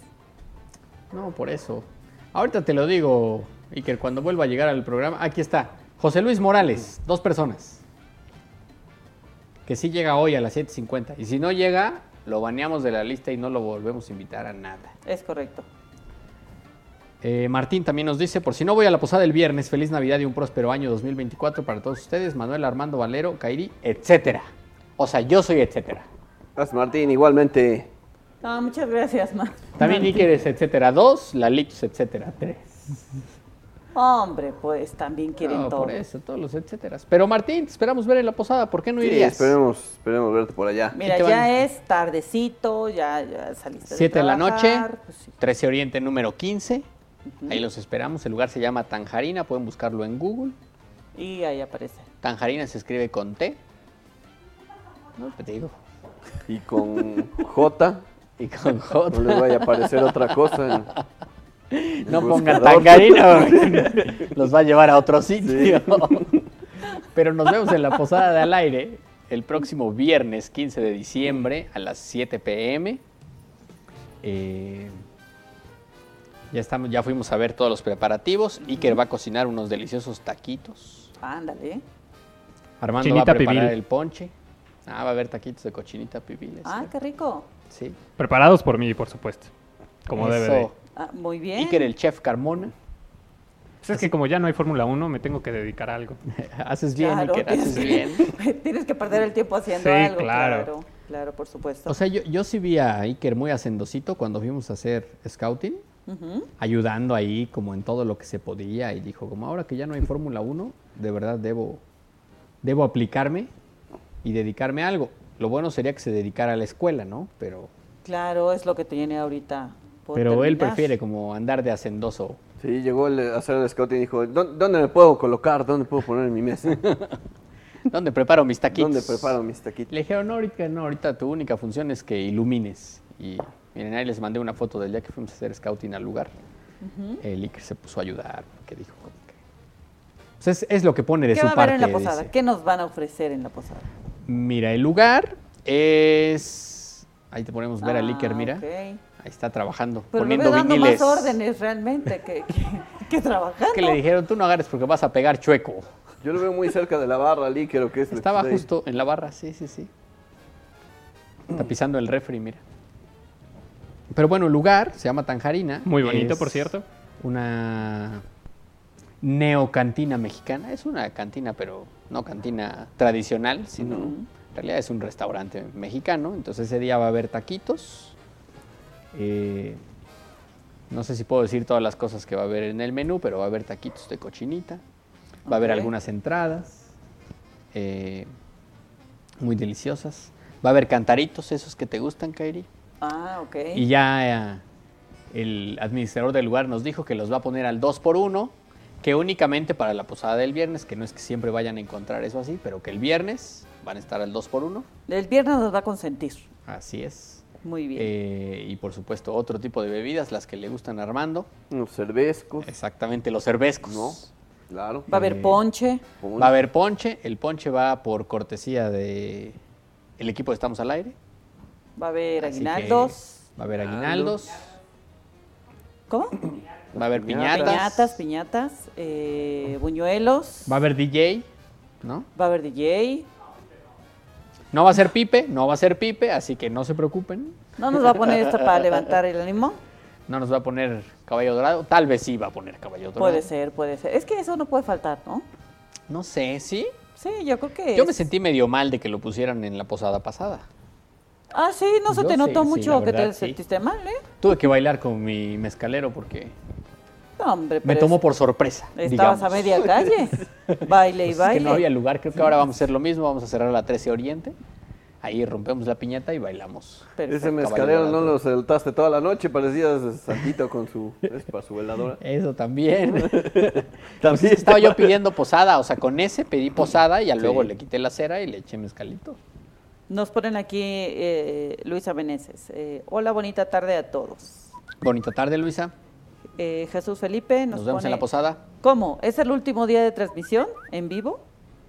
No, por eso. Ahorita te lo digo Iker, cuando vuelva a llegar al programa, aquí está. José Luis Morales, dos personas. Que sí llega hoy a las 7.50. Y si no llega, lo baneamos de la lista y no lo volvemos a invitar a nada. Es correcto. Eh, Martín también nos dice, por si no voy a la posada el viernes, feliz Navidad y un próspero año 2024 para todos ustedes, Manuel Armando Valero, Kairi, etcétera. O sea, yo soy etcétera. Gracias, Martín. Igualmente, No, muchas gracias, ma. También Iker es etcétera 2, Lalix etcétera 3. Hombre, pues también quieren No, todo. por eso, todos los etcéteras. Pero Martín, te esperamos ver en la posada, ¿por qué no sí, irías? esperemos, esperemos verte por allá. Mira, ya van? es tardecito, ya, ya saliste 7 de la noche, pues sí. 13 Oriente número 15. Ahí los esperamos. El lugar se llama Tanjarina, pueden buscarlo en Google. Y ahí aparece. Tanjarina se escribe con T. No te digo. Y con J, Y con no J. les vaya a aparecer otra cosa. en- No pongan porque los va a llevar a otro sitio. Pero nos vemos en la posada de al aire el próximo viernes 15 de diciembre a las 7 pm. Eh, ya, estamos, ya fuimos a ver todos los preparativos. Iker va a cocinar unos deliciosos taquitos. Ándale. Armando Cochinita va a preparar pibil. el ponche. Ah, va a haber taquitos de cochinita pibil. Ah, qué rico. Sí. Preparados por mí, por supuesto. Como debe de. Ah, muy bien. Iker, el chef Carmona. Pues es que como ya no hay Fórmula 1, me tengo que dedicar a algo. haces bien, Claro, Iker, haces tienes- bien. Tienes que perder el tiempo haciendo Sí, algo. claro. Claro, claro, por supuesto. O sea, yo, yo sí vi a Iker muy hacendosito cuando fuimos a hacer scouting, ayudando ahí como en todo lo que se podía y dijo, como ahora que ya no hay Fórmula 1, de verdad debo, debo aplicarme y dedicarme a algo. Lo bueno sería que se dedicara a la escuela, ¿no? Pero, Claro, es lo que tiene ahorita. Pero él prefiere como andar de hacendoso. Sí, llegó el- a hacer el scout y dijo, "¿Dó- ¿dónde me puedo colocar? ¿Dónde puedo poner mi mesa? ¿Dónde preparo mis taquitos? ¿Dónde preparo mis taquitos? Le dijeron, no, ahorita no, ahorita tu única función es que ilumines. Y miren, ahí les mandé una foto del día que fuimos a hacer scouting al lugar. El Iker se puso a ayudar, porque dijo como que... Pues es, es lo que pone de ¿Qué su va a haber parte. en la posada? dice. ¿Qué nos van a ofrecer en la posada? Mira, el lugar es... Ahí te ponemos ver al Iker, Ah, mira. ok. Ahí está trabajando, Pero poniendo veo dando viniles. más órdenes realmente que, que, que trabajando. Que le dijeron, tú no agarres porque vas a pegar chueco. Yo lo veo muy cerca de la barra, líquido, que es... Estaba justo en la barra, sí, sí, sí. Está pisando el refri, mira. Pero bueno, el lugar se llama Tanjarina. Muy bonito, es por cierto. Una neocantina mexicana. Es una cantina, pero no cantina tradicional, sino realidad es un restaurante mexicano. Entonces ese día va a haber taquitos. Eh, no sé si puedo decir todas las cosas que va a haber en el menú, pero va a haber taquitos de cochinita. Va a haber algunas entradas. eh, muy deliciosas. Va a haber cantaritos, esos que te gustan, Kairi. Ah, ok. Y ya eh, el administrador del lugar nos dijo que los va a poner al 2 por 1 que únicamente para la posada del viernes, que no es que siempre vayan a encontrar eso así, pero que el viernes van a estar al 2 por 1 El viernes nos va a consentir. Así es. Muy bien. Eh, y por supuesto otro tipo de bebidas, las que le gustan a Armando. Unos cervezcos, Exactamente, los cervezcos. ¿no? Claro. va a haber eh, ponche. Va a haber ponche. El ponche va por cortesía de el equipo de Estamos al Aire. Va a haber Así aguinaldos. Va a haber aguinaldos. ¿Cómo? Va a haber Piñatas. piñatas. Piñatas, piñatas, eh, buñuelos. Va a haber DJ, ¿no? Va a haber DJ. No va a ser Pipe, no va a ser Pipe, así que no se preocupen. No nos va a poner esto para levantar el ánimo. No nos va a poner caballo dorado. Tal vez sí va a poner caballo dorado. Puede ser, puede ser. Es que eso no puede faltar, ¿no? No sé, ¿sí? Sí, yo creo que. Yo me sentí medio mal de que lo pusieran en la posada pasada. Ah, sí, no se Yo te notó mucho que te sí. sentiste mal, ¿eh? Tuve que bailar con mi mezcalero porque No, hombre, me pero es- por sorpresa. Estabas a media calle. Baile y Pues es baile. que no había lugar. Creo que ahora vamos a hacer lo mismo. Vamos a cerrar la 13 Oriente. Ahí rompemos la piñata y bailamos. Perfecto. Ese mezcalero no lo saltaste toda la noche, parecías Santito con su, es para su veladora. Eso también. También Estaba yo pidiendo posada. O sea, con ese pedí posada y ya luego le quité la cera y le eché mezcalito. Nos ponen aquí eh, Luisa Meneses. eh, hola, bonita tarde a todos. Bonita tarde, Luisa. Eh, Jesús Felipe nos, Nos vemos en la posada. ¿Cómo? ¿Es el último día de transmisión en vivo?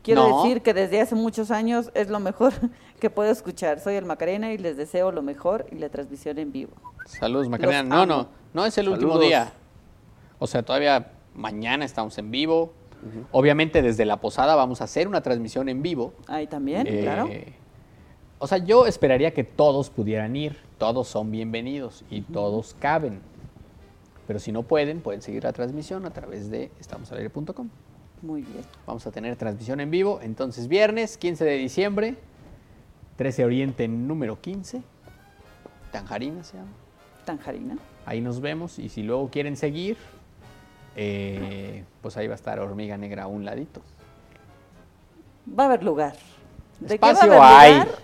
Quiero No. decir que desde hace muchos años es lo mejor que puedo escuchar. Soy el Macarena y les deseo lo mejor y la transmisión en vivo. Saludos, Macarena. Los No, amo. no, no es el último día. O sea, todavía Mañana estamos en vivo. Obviamente desde la posada vamos a hacer una transmisión en vivo. Ahí también, Eh, claro. O sea, yo esperaría que todos pudieran ir. Todos son bienvenidos y todos caben. Pero si no pueden, pueden seguir la transmisión a través de estamosalaire.com. Muy bien. Vamos a tener transmisión en vivo. Entonces, viernes 15 de diciembre, 13 Oriente número 15. Tanjarina se llama. Tanjarina. Ahí nos vemos. Y si luego quieren seguir, eh, pues ahí va a estar Hormiga Negra a un ladito. Va a haber lugar. ¿De Espacio qué va a hay. haber lugar?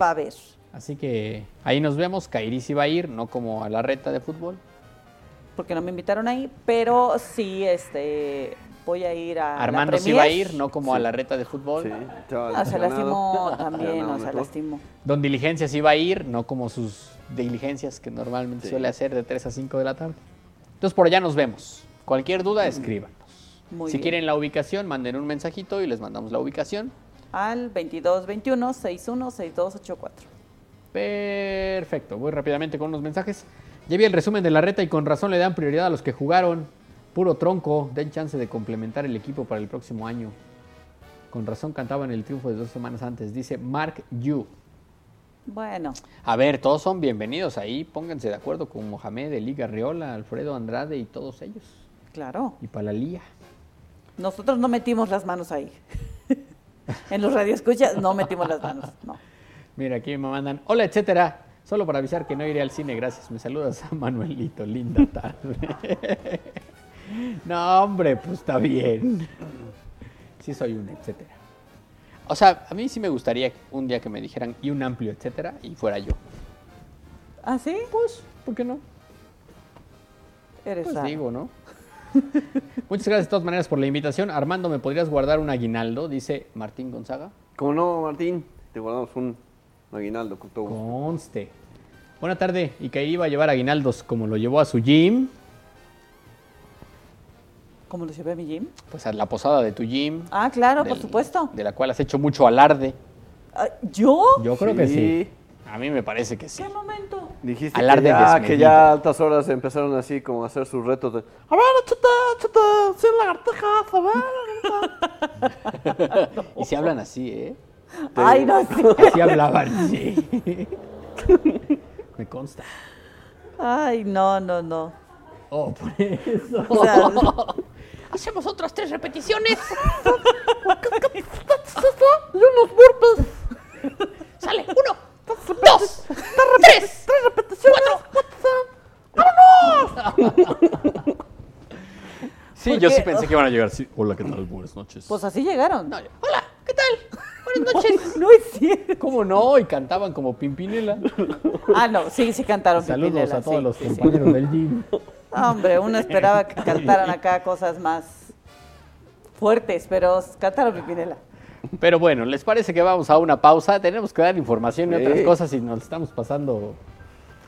Va a haber. Así que ahí nos vemos. Kairi sí va a ir, no como a la reta de fútbol. Porque no me invitaron ahí, pero sí, este, voy a ir a. la Armando sí va a ir, no como a la reta de fútbol. Sí, chaval, Ah, se lastimó también, Lesionado o sea, mejor. lastimó. Don Diligencia sí va a ir, no como sus diligencias que normalmente Sí. suele hacer de 3 a 5 de la tarde. Entonces por allá nos vemos. Cualquier duda, escríbanos. Muy si bien. quieren la ubicación, manden un mensajito y les mandamos la ubicación. Al 2221 61 6284. Perfecto, voy rápidamente con unos mensajes. Ya vi el resumen de la reta y con razón le dan prioridad a los que jugaron. Puro tronco, den chance de complementar el equipo para el próximo año. Con razón cantaban el triunfo de dos semanas antes, dice Mark Yu. Bueno, A ver, todos son bienvenidos ahí, pónganse de acuerdo con Mohamed, Eli Garriola, Alfredo Andrade y todos ellos. claro. Y Palalía. Nosotros no metimos las manos ahí. en los radioescuchas no metimos las manos. No. Mira, aquí me mandan, hola, etcétera. Solo para avisar que no iré al cine, gracias. Me saludas a Manuelito, linda tarde. no, hombre, pues está bien. Sí soy un etcétera. O sea, a mí sí me gustaría un día que me dijeran y un amplio etcétera y fuera yo. ¿Ah, sí? Pues, ¿por qué no? Eres Pues raro. digo, ¿no? Muchas gracias de todas maneras por la invitación. Armando, ¿me podrías guardar un aguinaldo? Dice Martín Gonzaga. Como no, Martín, te guardamos un aguinaldo con todo. gusto. Conste. Buena tarde. Y que iba a llevar aguinaldos como lo llevó a su gym. ¿Cómo lo llevé a mi gym? Pues a la posada de tu gym. Ah, claro, por supuesto. De la cual has hecho mucho alarde. Ah, ¿Yo? Yo creo que sí. A mí me parece que sí. ¿Qué momento? Dijiste Alarde que, ya, que ya a altas horas empezaron así como a hacer sus retos de A ver, échate, échate, sin lagartijas, a ver. Y si hablan así, ¿eh? Ay, no sé. Así hablaban, sí. me consta. Ay, no, no, no. Oh, por eso. O sea, Hacemos otras tres repeticiones. Y unos burpees. Sale. Uno, dos, tres, cuatro. Sí, ¿Por yo sí pensé que iban a llegar así. Hola, ¿qué tal? Buenas noches. pues así llegaron. No, Hola, ¿qué tal? Buenas noches. No es cierto. ¿Cómo no? Y cantaban como Pimpinela. Ah, no, sí, sí cantaron Saludos Pimpinela, a todos sí, los sí, sí. compañeros del gym. Hombre, uno esperaba que cantaran acá cosas más fuertes, pero cantaron Pipinela. Pero bueno, ¿les parece que vamos a una pausa? Tenemos que dar información y otras Sí. cosas y nos estamos pasando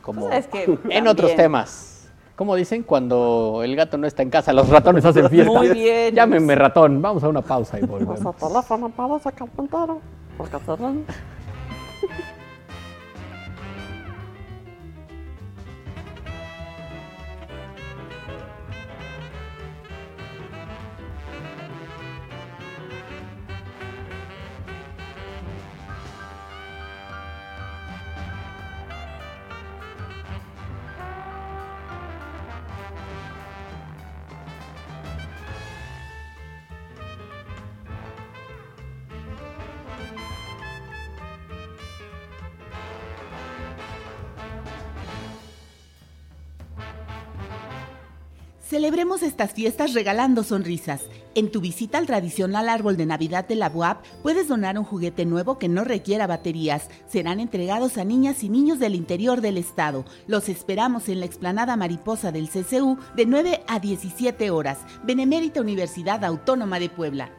como Pues es que en también. otros temas. ¿Cómo dicen? Cuando el gato no está en casa, los ratones hacen fiesta. Muy bien. Llámenme ratón. Vamos a una pausa y volvemos. teléfono para ese carpintero. Porque Celebremos estas fiestas regalando sonrisas. En tu visita al tradicional árbol de Navidad de la UAP puedes donar un juguete nuevo que no requiera baterías. Serán entregados a niñas y niños del interior del estado. Los esperamos en la explanada mariposa del CCU de 9 a 17 horas. Benemérita Universidad Autónoma de Puebla.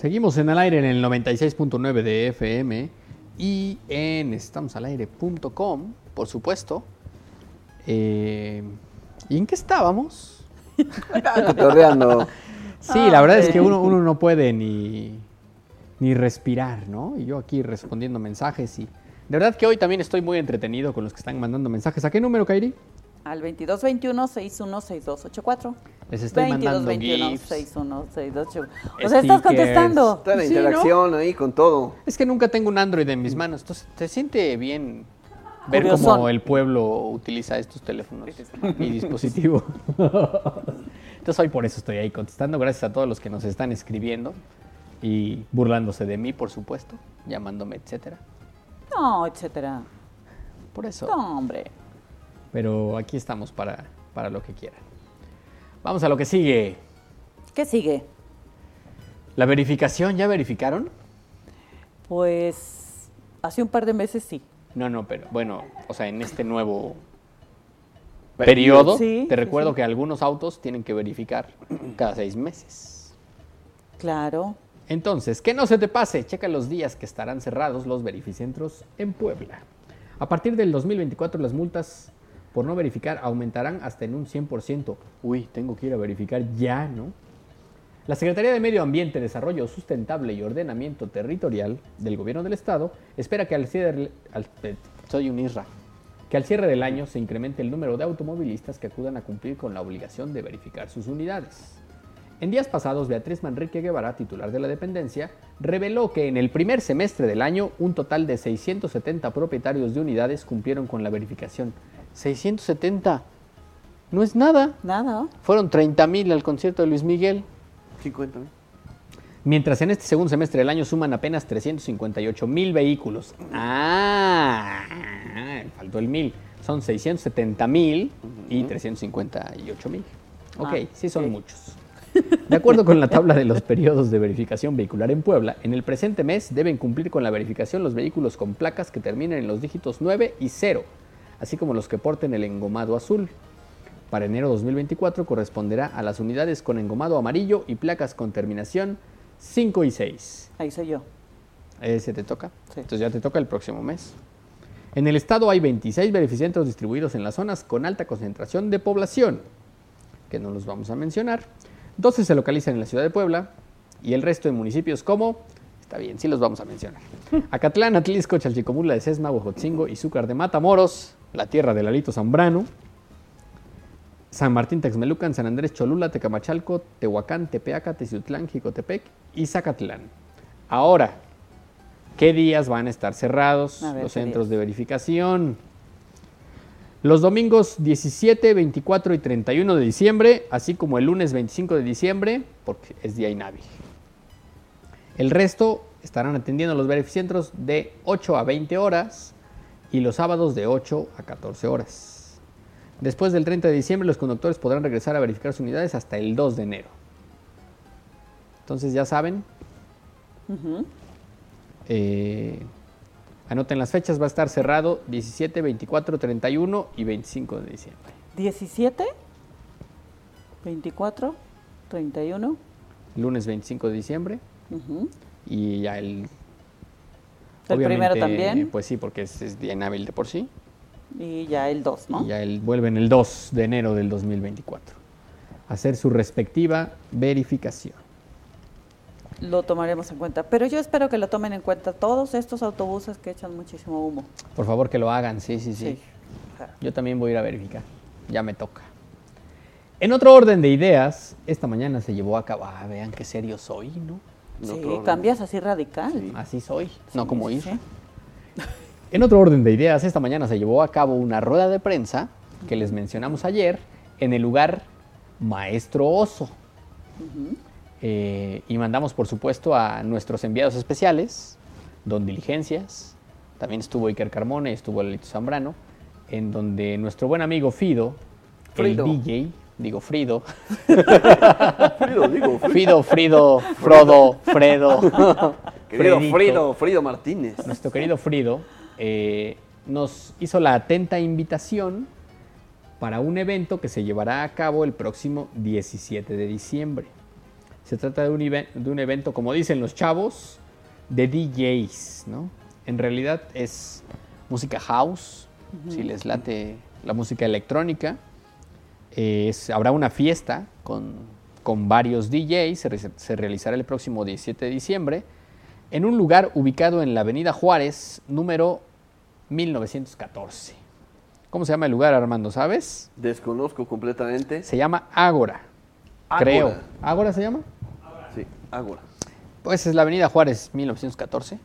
Seguimos en el aire en el 96.9 de FM y en estamosalaire.com, por supuesto. Eh, ¿Y en qué estábamos? Cotorreando. Sí, la verdad es que uno, uno no puede ni, ni respirar, ¿no? Y yo aquí respondiendo mensajes y... De verdad que hoy también estoy muy entretenido con los que están mandando mensajes. ¿A qué número, Kairi? Al 2221-616284. Les estoy mandando GIFs. 2221-616284. O sea, estás contestando. Toda la Sí, ¿no? interacción ahí con todo. Es que nunca tengo un Android en mis manos, entonces te siente bien ver Curiosón. cómo el pueblo utiliza estos teléfonos y dispositivo. Entonces hoy por eso estoy ahí contestando, gracias a todos los que nos están escribiendo y burlándose de mí, por supuesto, llamándome, etcétera. No, etcétera. Por eso. No, hombre. Pero aquí estamos para, para lo que quieran. Vamos a lo que sigue. ¿Qué sigue? La verificación, ¿ya verificaron? Pues hace un par de meses sí. No, no, pero bueno, o sea, en este nuevo periodo, Sí, te recuerdo sí. que algunos autos tienen que verificar cada seis meses. Claro. Entonces, que no se te pase, checa los días que estarán cerrados los verificentros en Puebla. A partir del 2024 las multas por no verificar aumentarán hasta en un 100%. Uy, tengo que ir a verificar ya, ¿no? La Secretaría de Medio Ambiente, Desarrollo Sustentable y Ordenamiento Territorial del Gobierno del Estado espera que al cierre, al- eh, soy un isra, que al cierre del año se incremente el número de automovilistas que acudan a cumplir con la obligación de verificar sus unidades. En días pasados, Beatriz Manrique Guevara, titular de la dependencia, reveló que en el primer semestre del año un total de 670 propietarios de unidades cumplieron con la verificación. 670. No es nada. Nada. Fueron 30 mil al concierto de Luis Miguel. 50 mil. Mientras en este segundo semestre del año suman apenas 358 mil vehículos. Ah, faltó el mil. Son 670 mil y 358 mil. Ok, Ah, sí son ok. muchos. De acuerdo con la tabla de los periodos de verificación vehicular en Puebla, en el presente mes deben cumplir con la verificación los vehículos con placas que terminen en los dígitos 9 y 0, así como los que porten el engomado azul. Para enero 2024 corresponderá a las unidades con engomado amarillo y placas con terminación 5 y 6. Ahí soy yo. Ese te toca. Sí. Entonces ya te toca el próximo mes. En el estado hay 26 verificentros distribuidos en las zonas con alta concentración de población, que no los vamos a mencionar. 12 se localizan en la ciudad de Puebla y el resto en municipios como, está bien, sí los vamos a mencionar. Acatlán, Atlisco, Chalchicomula de Sesma, Huejotzingo, Izúcar de Matamoros, la tierra del Alito Zambrano, San Martín Texmelucan, San Andrés Cholula, Tecamachalco, Tehuacán, Tepeaca, Teciutlán, Jicotepec y Zacatlán. Ahora, ¿qué días van a estar cerrados A ver, los ¿qué centros días? de verificación? Los domingos 17, 24 y 31 de diciembre, así como el lunes 25 de diciembre, porque es día inhábil. El resto estarán atendiendo los verificentros de 8 a 20 horas y los sábados de 8 a 14 horas. Después del 30 de diciembre, los conductores podrán regresar a verificar sus unidades hasta el 2 de enero. Entonces ya saben, Ujú. eh, anoten las fechas, va a estar cerrado 17, 24, 31 y 25 de diciembre. 17, 24, 31. Lunes 25 de diciembre ujú. y ya el... El primero también. Pues sí, porque es, es día inhábil de por sí. Y ya el 2, ¿no? Y ya el, vuelven el 2 de enero del 2024 a hacer su respectiva verificación. Lo tomaremos en cuenta. Pero yo espero que lo tomen en cuenta todos estos autobuses que echan muchísimo humo. Por favor que lo hagan, sí, sí, sí. Sí. Yo también voy a ir a verificar. Ya me toca. En otro orden de ideas, esta mañana se llevó a cabo. Ah, vean qué serio soy, ¿no? No, sí, cambias así radical. Así soy, no como Sí, ir. sí. En otro orden de ideas, esta mañana se llevó a cabo una rueda de prensa que les mencionamos ayer en el lugar Maestro Oso. Eh, y mandamos, por supuesto, a nuestros enviados especiales, Don Diligencias, también estuvo Iker Carmona y estuvo Lelito Zambrano, en donde nuestro buen amigo Fido, Frido. el DJ, digo Frido, Frido, digo, Frido. Frido, Frodo, Fredo, Querido Fredito. Frido, Frido Martínez. nuestro querido Frido eh, nos hizo la atenta invitación para un evento que se llevará a cabo el próximo 17 de diciembre. Se trata de un, even- de un evento, como dicen los chavos, de DJs, ¿no? En realidad es música house, si les late la música electrónica. Eh, es- habrá una fiesta con, con varios DJs, se, re- se realizará el próximo 17 de diciembre, en un lugar ubicado en la Avenida Juárez, número 1914. ¿Cómo se llama el lugar, Armando? ¿Sabes? Desconozco completamente. Se llama Ágora. Creo. ¿Ágora se llama? Sí, Ágora. Pues es la Avenida Juárez 1914.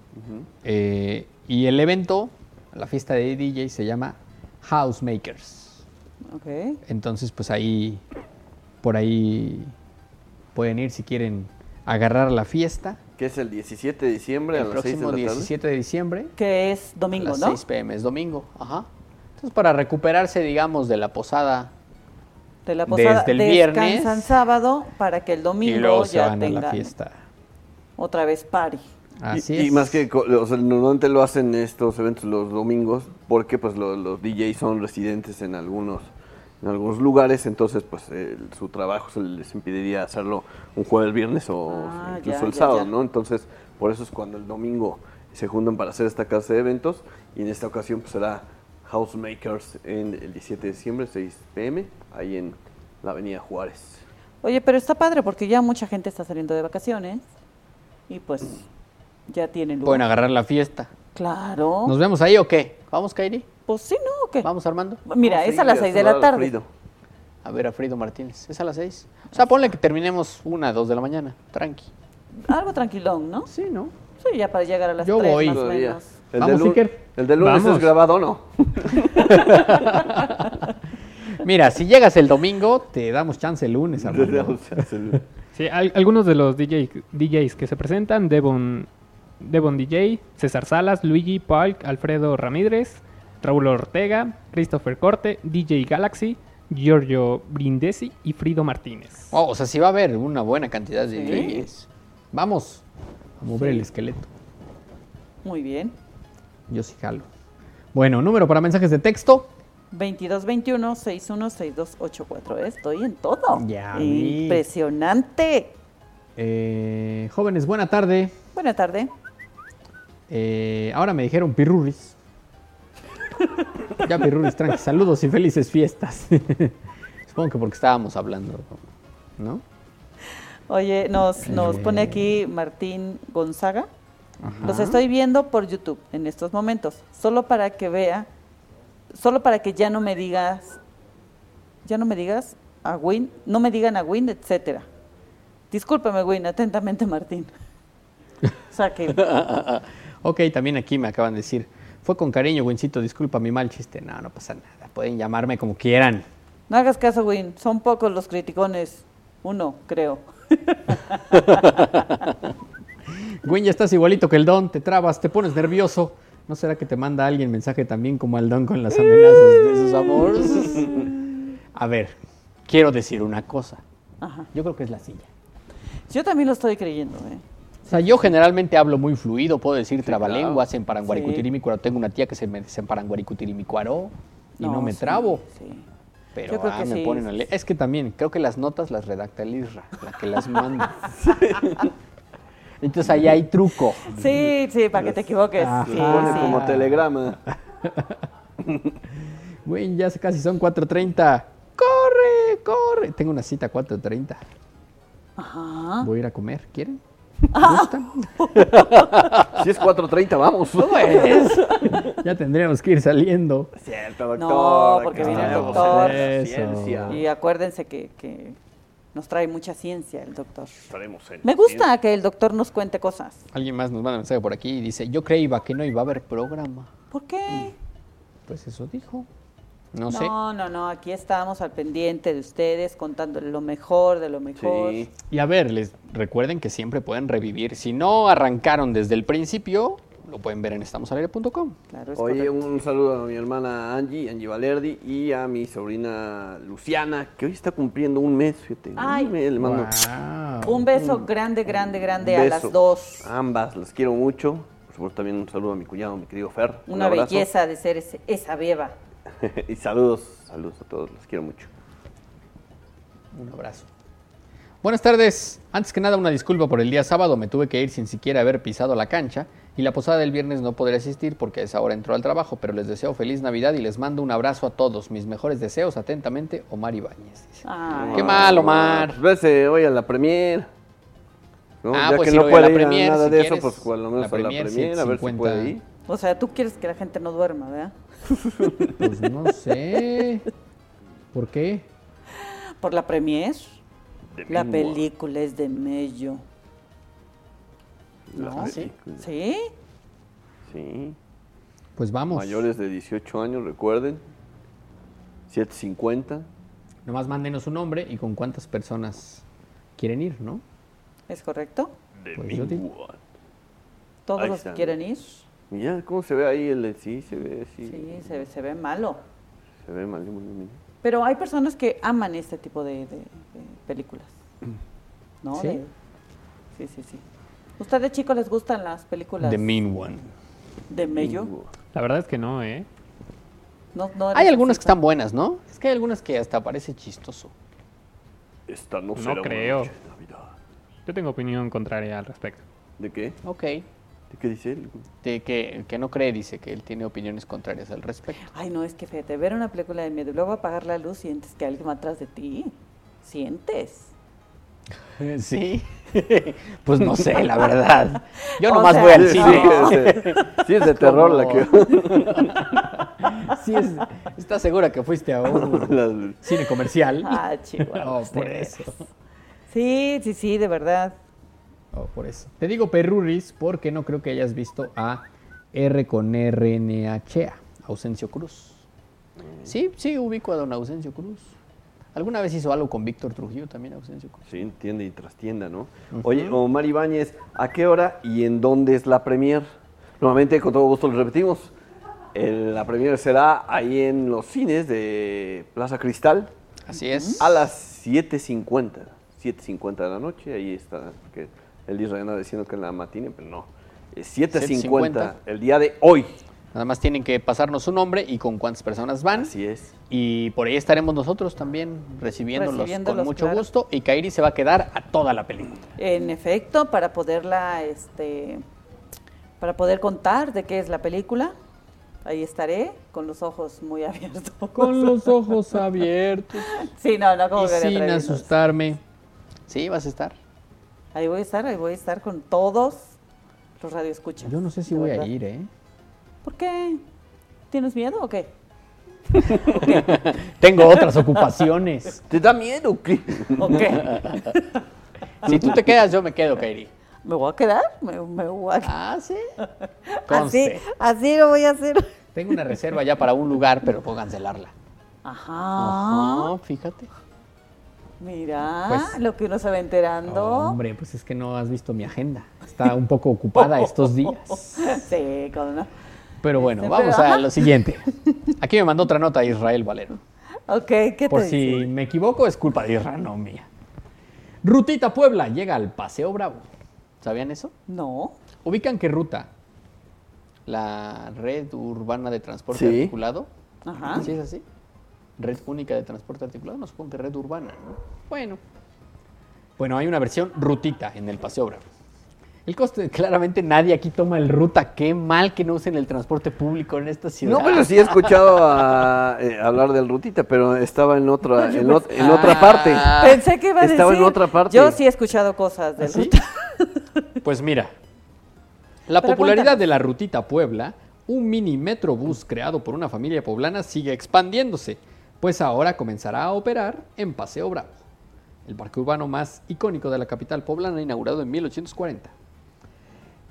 Eh, y el evento, la fiesta de DJ se llama House Makers. Ok. Entonces, pues ahí, por ahí pueden ir si quieren agarrar la fiesta. Que es el 17 de diciembre El a las 6 de próximo la tarde. 17 de diciembre. Que es a domingo, las ¿no? 6 pm, es domingo. Ajá. Entonces, para recuperarse, digamos, de la posada De la posada. Desde el viernes. Descansan sábado para que el y domingo luego se ya van a la tengan fiesta. otra vez party. Así y, es. y más que, co- o sea, normalmente lo hacen estos eventos los domingos porque pues lo- los DJs son residentes en algunos en algunos lugares, entonces pues el- su trabajo se les impediría hacerlo un jueves, viernes o Ah, incluso ya, el sábado, ya. ¿no? Entonces por eso es cuando el domingo se juntan para hacer esta clase de eventos y en esta ocasión pues será House Makers en el 17 de diciembre, 6 pm, ahí en la avenida Juárez. Oye, pero está padre porque ya mucha gente está saliendo de vacaciones y pues ya tienen lugar. Pueden agarrar la fiesta. Claro. ¿Nos vemos ahí o qué? ¿Vamos, Kairi? Pues sí, ¿no? ¿O qué? ¿Vamos, Armando? Mira, Vamos es a las ir 6 de la tarde. Frido. A ver a Frido Martínez. ¿Es a las 6? O sea, ponle que terminemos una, dos de la mañana. Tranqui. Algo tranquilón, ¿no? Sí, ¿no? Sí, ya para llegar a las Yo 3 voy. más o menos. El Vamos, de, Iker. el de lunes Vamos. es grabado o no. Mira, si llegas el domingo, te damos chance el lunes, Armando. Sí, al- algunos de los DJ, DJs que se presentan, Devon, Devon DJ, César Salas, Luigi, Paul, Alfredo Ramírez, Raúl Ortega, Christopher Corte, DJ Galaxy, Giorgio Brindesi y Frido Martínez. Oh, o sea, sí va a haber una buena cantidad de Sí. DJs. Vamos a mover el esqueleto. Muy bien. Yo sí jalo. Bueno, número para mensajes de texto. 2221-616284. ¿eh? Estoy en todo. Ya. Impresionante. Eh, jóvenes, buena tarde. Buena tarde. Eh, ahora me dijeron pirurris. ya pirurris, tranqui. Saludos y felices fiestas. Supongo que porque estábamos hablando, ¿no? Oye, nos, nos Eh. pone aquí Martín Gonzaga. Ajá. Los estoy viendo por YouTube en estos momentos. Solo para que vea, solo para que ya no me digas, ya no me digas a Win, no me digan a Win, etcétera. Discúlpeme, Win, atentamente, Martín. O sea que, ok, también aquí me acaban de decir. Fue con cariño, Wincito, disculpa mi mal chiste. No, no pasa nada. Pueden llamarme como quieran. no hagas caso, Win. Son pocos los criticones. Uno, creo. Win, ya estás igualito que el Don, te trabas, te pones nervioso. ¿No será que te manda alguien mensaje también como al Don con las amenazas de sus amores? A ver, quiero decir una cosa. Ajá. Yo creo que es la silla. Yo también lo estoy creyendo, ¿eh? O sea, yo generalmente hablo muy fluido, puedo decir trabalenguas, claro. en paranguaricutirimicuaro. Tengo una tía que se me dice en paranguaricutirimicuaro y no, me sí, trabo. Sí. Pero Yo creo ah, que me sí, ponen a leer. Es que también, creo que las notas las redacta el Isra, la que las manda. Entonces ahí hay truco. Sí, sí, para que te equivoques. Ajá. Sí, Se pone sí. como telegrama. Güey, ya casi son 4.30. ¡Corre, corre! Tengo una cita a 4.30. Ajá. Voy a ir a comer. ¿Quieren? Ah. Si es 4.30, vamos. Pues, ya tendríamos que ir saliendo. Cierto, doctor. No, porque viene el doctor. Ciencia. Y acuérdense que, que nos trae mucha ciencia el doctor. En Me gusta que el doctor nos cuente cosas. Alguien más nos manda un mensaje por aquí y dice, yo creía que no iba a haber programa. ¿Por qué? Pues eso dijo. No, sé. No, no, no, aquí estamos al pendiente de ustedes, contándoles lo mejor de lo mejor. Sí. Y a ver, les recuerden que siempre pueden revivir. Si no arrancaron desde el principio, lo pueden ver en estamosalaire.com. Claro, es Oye, correcto. un saludo a mi hermana Angie, Angie Valerdi, y a mi sobrina Luciana, que hoy está cumpliendo un mes, fíjate. un Ay. mes, le mando Wow. Un beso grande, grande, grande un a las dos. Ambas, las quiero mucho. Por supuesto, también un saludo a mi cuñado, mi querido Fer. un Una belleza de ser ese- esa beba. y saludos, saludos a todos, los quiero mucho. Un abrazo. Buenas tardes. Antes que nada, una disculpa por el día sábado. Me tuve que ir sin siquiera haber pisado la cancha. Y la posada del viernes no podré asistir porque a esa hora entró al trabajo. Pero les deseo feliz Navidad y les mando un abrazo a todos. Mis mejores deseos, atentamente, Omar Ibáñez. Qué mal, Omar. Pues vese hoy a la premier. ¿no? Ah, ya pues que ir no hoy a la puede ir a premier, nada si de eso, quieres. pues por lo menos La a la premier, a ver si 150. puede ir. O sea, tú quieres que la gente no duerma, ¿verdad? Pues no sé. ¿Por qué? Por la premier. De La película es de Mello. La ¿No? película. ¿Sí? Sí. Pues vamos. Mayores de 18 años, recuerden. 750. Nomás mándenos su nombre y con cuántas personas quieren ir, ¿no? ¿Es correcto? De Pues. ¿Todos Ahí los que quieren ir? Mira cómo se ve ahí el. Sí, se ve así. Sí, se, ve- se ve malo. Se ve mal. mal. Pero hay personas que aman este tipo de, de- de películas. ¿No? ¿Sí? De- sí, sí, sí. ¿Ustedes, chicos, les gustan las películas The Mean One. de Mello? La verdad es que no, ¿eh? No, no Hay algunas que están buenas, ¿no? Es que hay algunas que hasta parece chistoso. Esta no, No será una creo. noche de Navidad. Yo tengo opinión contraria al respecto. ¿De qué? Ok. ¿De qué dice él? De que que no cree dice que él tiene opiniones contrarias al respecto. Ay, no, es que fíjate, ver una película de miedo y luego apagar la luz, sientes que alguien va atrás de ti. Sientes. Sí. pues no sé, la verdad. Yo O nomás sea, voy al cine. sí, es de, sí es de terror la que. Sí, es- ¿Estás segura que fuiste a un cine comercial? Ah, chihuahua. Oh, por eso. Sí, sí, sí, de verdad. Oh, por eso. Te digo Perruris porque no creo que hayas visto a R con RNHA, Ausencio Cruz. Sí, sí, ubico a don Ausencio Cruz. ¿Alguna vez hizo algo con Víctor Trujillo también, Ausencio Cruz? Sí, entiende y trastienda, ¿no? Oye, Omar Ibáñez, ¿a qué hora y en dónde es la premier? Nuevamente, con todo gusto lo repetimos. El- la premier será ahí en los cines de Plaza Cristal Así es. a las 7.50. 7.50 de la noche, ahí está. El Israel anda diciendo que en la matine, pero no. Es 7.50 7:50. el día de hoy. Nada más tienen que pasarnos su nombre y con cuántas personas van. Así es. Y por ahí estaremos nosotros también recibiéndolos, Recibiéndolos, con mucho claro. gusto. Y Kairi se va a quedar a toda la película. En efecto, para poderla, este, para poder contar de qué es la película, ahí estaré con los ojos muy abiertos. Con los ojos abiertos Sí, no, no, como y que sin asustarme. Sí, vas a estar. Ahí voy a estar, ahí voy a estar con todos los radioescuchas. Yo no sé si voy a ir, ¿eh? ¿Por qué? ¿Tienes miedo o qué? Tengo otras ocupaciones. ¿Te da miedo o qué? ¿O qué? Si tú te quedas, yo me quedo, Kairi. ¿Me voy a quedar? Me, me voy a quedar. Ah, sí. Así, así lo voy a hacer. Tengo una reserva ya para un lugar, pero puedo cancelarla. Ajá. Ajá, fíjate. Mira Pues- lo que uno se va enterando. Hombre, pues es que no has visto mi agenda. Está un poco ocupada estos días. Sí, una- Pero bueno, vamos pero- a lo siguiente. Aquí me mandó otra nota Israel Valero. Ok, ¿qué Por te si dice? me equivoco, es culpa de Israel, no mía. Rutita Puebla llega al Paseo Bravo. ¿Sabían eso? No. Ubican que Ruta, la red urbana de transporte Sí. articulado. Ajá. ¿Sí es así? Red única de transporte articulado, no supongo que red urbana, ¿no? Bueno. Bueno, hay una versión rutita en el Paseo Bravo. El coste, claramente nadie aquí toma el ruta. Qué mal que no usen el transporte público en esta ciudad. No, pero sí he escuchado a, eh, hablar del Rutita, pero estaba en otra, en, ot- en otra Ah. parte. Pensé que iba a decir. Estaba en otra parte. Yo sí he escuchado cosas de ¿Ah, sí? ruta. Pues mira, la Pero popularidad cuéntanos. de la Rutita Puebla, un mini metrobús creado por una familia poblana, sigue expandiéndose, pues ahora comenzará a operar en Paseo Bravo, el parque urbano más icónico de la capital poblana, inaugurado en 1840.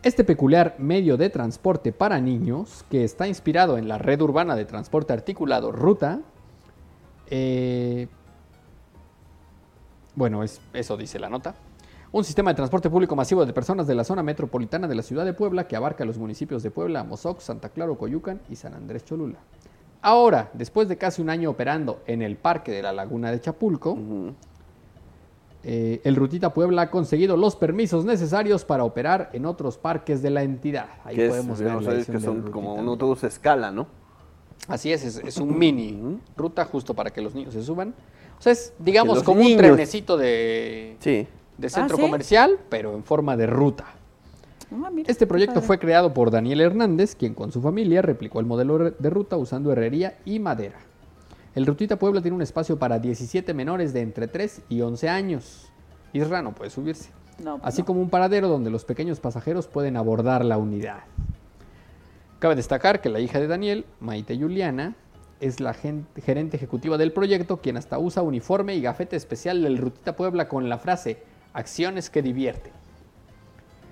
Este peculiar medio de transporte para niños, que está inspirado en la red urbana de transporte articulado Ruta, eh, bueno, es, eso dice la nota. Un sistema de transporte público masivo de personas de la zona metropolitana de la ciudad de Puebla que abarca los municipios de Puebla, Amozoc, Santa Clara, Coyucan y San Andrés Cholula. Ahora, después de casi un año operando en el Parque de la Laguna de Chapulco, eh, el Rutita Puebla ha conseguido los permisos necesarios para operar en otros parques de la entidad. Ahí que es, podemos ver la que son como un autobús a escala, ¿no? Así es, es, es un mini ruta justo para que los niños se suban. O sea, es, digamos, como un trenecito de, Sí. de centro ¿sí? comercial, pero en forma de ruta. Ah, mira, Este proyecto fue creado por Daniel Hernández, quien con su familia replicó el modelo de ruta usando herrería y madera. El Rutita Puebla tiene un espacio para 17 menores de entre 3 y 11 años. Isra no puede subirse. No, pues Así no. como un paradero donde los pequeños pasajeros pueden abordar la unidad. Cabe destacar que la hija de Daniel, Maite Juliana, es la gerente ejecutiva del proyecto, quien hasta usa uniforme y gafete especial del Rutita Puebla con la frase Acciones que divierten.